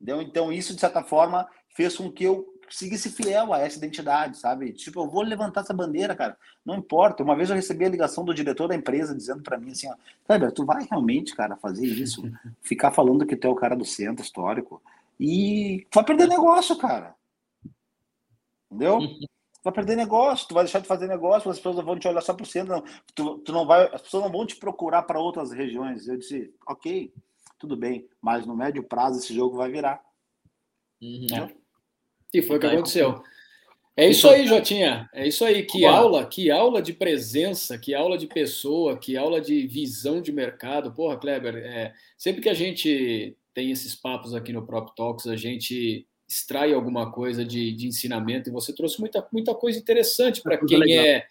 Entendeu? Então, isso, de certa forma, fez com que eu seguisse fiel a essa identidade, sabe? Tipo, eu vou levantar essa bandeira, cara. Não importa. Uma vez eu recebi a ligação do diretor da empresa dizendo para mim assim, ó, Kleber, tu vai realmente, cara, fazer isso? Ficar falando que tu é o cara do centro histórico? E vai perder negócio, cara. Entendeu? Vai perder negócio, tu vai deixar de fazer negócio, as pessoas vão te olhar só por cento, não, tu, tu não vai, as pessoas não vão te procurar para outras regiões. Eu disse, ok, tudo bem, mas no médio prazo esse jogo vai virar. Uhum. É. E foi o que aconteceu. É isso aí, Jotinha. É isso aí. Que aula, que aula de presença, que aula de pessoa, que aula de visão de mercado. Porra, Kleber, é, sempre que a gente tem esses papos aqui no Prop Talks, a gente extrai alguma coisa de, de ensinamento e você trouxe muita, muita coisa interessante para quem legal. é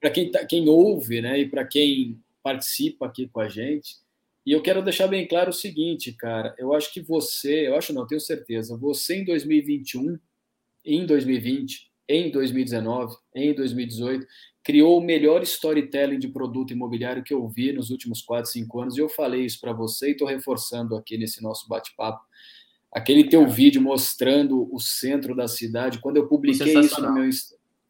para quem, tá, quem ouve né, e para quem participa aqui com a gente. E eu quero deixar bem claro o seguinte, cara, eu acho que você, eu acho não, tenho certeza, você em 2021, em 2020, em 2019, em 2018, criou o melhor storytelling de produto imobiliário que eu vi nos últimos 4, 5 anos, e eu falei isso para você e estou reforçando aqui nesse nosso bate-papo. Aquele teu vídeo mostrando o centro da cidade, quando eu publiquei isso no meu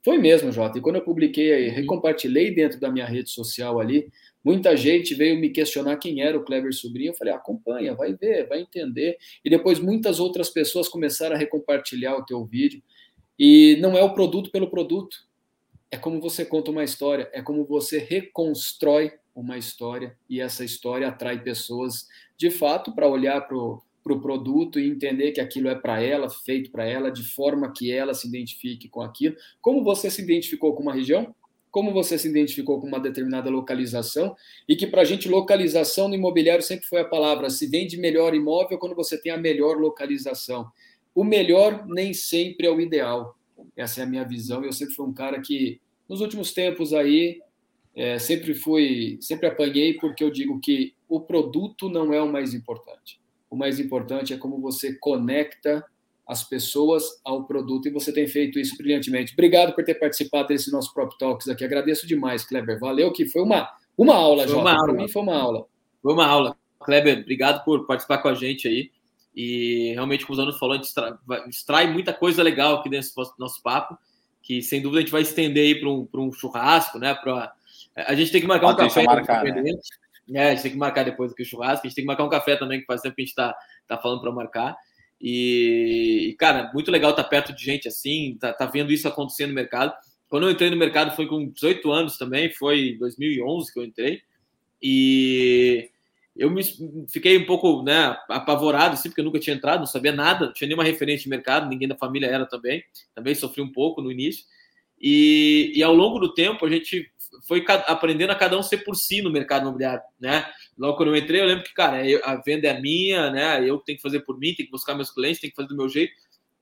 foi mesmo, Jota. E quando eu publiquei, uhum. recompartilhei dentro da minha rede social ali, muita gente veio me questionar quem era o Clever Sobrinho. Eu falei, acompanha, vai ver, vai entender. E depois muitas outras pessoas começaram a recompartilhar o teu vídeo. E não é o produto pelo produto, é como você conta uma história, é como você reconstrói uma história e essa história atrai pessoas de fato para olhar para o pro produto e entender que aquilo é para ela, feito para ela, de forma que ela se identifique com aquilo. Como você se identificou com uma região? Como você se identificou com uma determinada localização? E que para a gente, localização no imobiliário sempre foi a palavra: se vende melhor imóvel quando você tem a melhor localização. O melhor nem sempre é o ideal. Essa é a minha visão. Eu sempre fui um cara que, nos últimos tempos aí, é, sempre fui, sempre apanhei porque eu digo que o produto não é o mais importante. O mais importante é como você conecta as pessoas ao produto e você tem feito isso brilhantemente. Obrigado por ter participado desse nosso Prop Talks aqui. Agradeço demais, Kleber. Valeu, que foi uma, uma aula, já. Para mim foi uma aula. Foi uma aula. Kleber, obrigado por participar com a gente aí. E realmente, como o Zano falou, a gente extrai, extrai muita coisa legal aqui dentro do nosso papo, que sem dúvida a gente vai estender aí para um, um churrasco, né? Pra, a gente tem que marcar Pode um café. Marcar, né? É, a gente tem que marcar depois o churrasco. A gente tem que marcar um café também, que faz tempo que a gente está tá falando para marcar. E, cara, muito legal estar tá perto de gente assim, tá, tá vendo isso acontecer no mercado. Quando eu entrei no mercado foi com 18 anos também, foi em 2011 que eu entrei. E eu me fiquei um pouco né, apavorado, assim, porque eu nunca tinha entrado, não sabia nada, não tinha nenhuma referência de mercado, ninguém da família era também. Também sofri um pouco no início. E, e ao longo do tempo a gente foi aprendendo a cada um ser por si no mercado imobiliário, né? Logo quando eu entrei, eu lembro que, cara, a venda é minha, né? Eu tenho que fazer por mim, tenho que buscar meus clientes, tenho que fazer do meu jeito.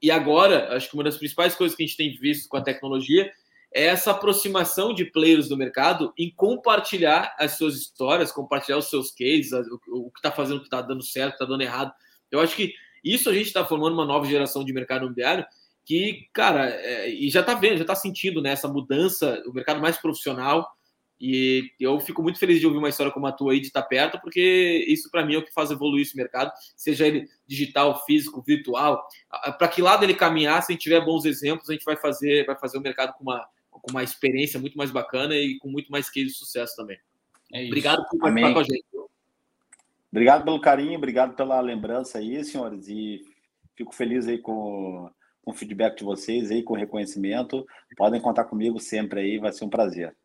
E agora, acho que uma das principais coisas que a gente tem visto com a tecnologia é essa aproximação de players do mercado em compartilhar as suas histórias, compartilhar os seus cases, o, que está fazendo, o que está dando certo, está dando errado. Eu acho que isso a gente está formando uma nova geração de mercado imobiliário que, cara, é, e já está vendo, já está sentindo né, essa mudança, o mercado mais profissional. E eu fico muito feliz de ouvir uma história como a tua aí, de estar perto, porque isso para mim é o que faz evoluir esse mercado, seja ele digital, físico, virtual. Para que lado ele caminhar, se a gente tiver bons exemplos, a gente vai fazer, vai fazer o mercado com uma, com uma experiência muito mais bacana e com muito mais case de sucesso também. É obrigado por participar com a gente. Obrigado pelo carinho, obrigado pela lembrança aí, senhores, e fico feliz aí com com o feedback de vocês aí, com reconhecimento. Podem contar comigo sempre aí, vai ser um prazer.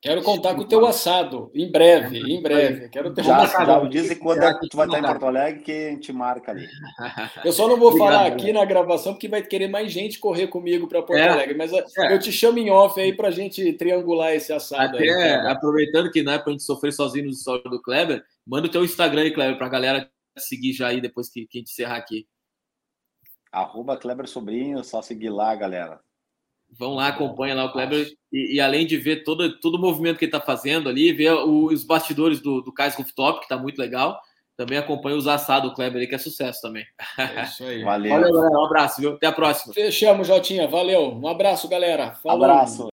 Quero contar com o teu assado, em breve, em breve. Quero ter já, já dizem quando é que tu vai estar em Porto Alegre que a gente marca ali. Eu só não vou Obrigado, falar aqui na gravação porque vai querer mais gente correr comigo para Porto é, Alegre, mas é. eu te chamo em off aí para a gente triangular esse assado. Até, aí, aproveitando que não é para a gente sofrer sozinho no stories do Kleber, manda o teu Instagram aí, Kleber, para a galera seguir já aí depois que, que a gente encerrar aqui. Arroba Kleber Sobrinho, só seguir lá, galera. Vão lá, acompanha lá o Kleber. E, e, além de ver todo, todo o movimento que ele está fazendo ali, ver os bastidores do, do Kais Rooftop, que está muito legal. Também acompanha os assados do Kleber aí, que é sucesso também. É isso aí. Valeu. Valeu, galera. Um abraço, viu? Até a próxima. Fechamos, Jotinha. Valeu. Um abraço, galera. Falou. Abraço.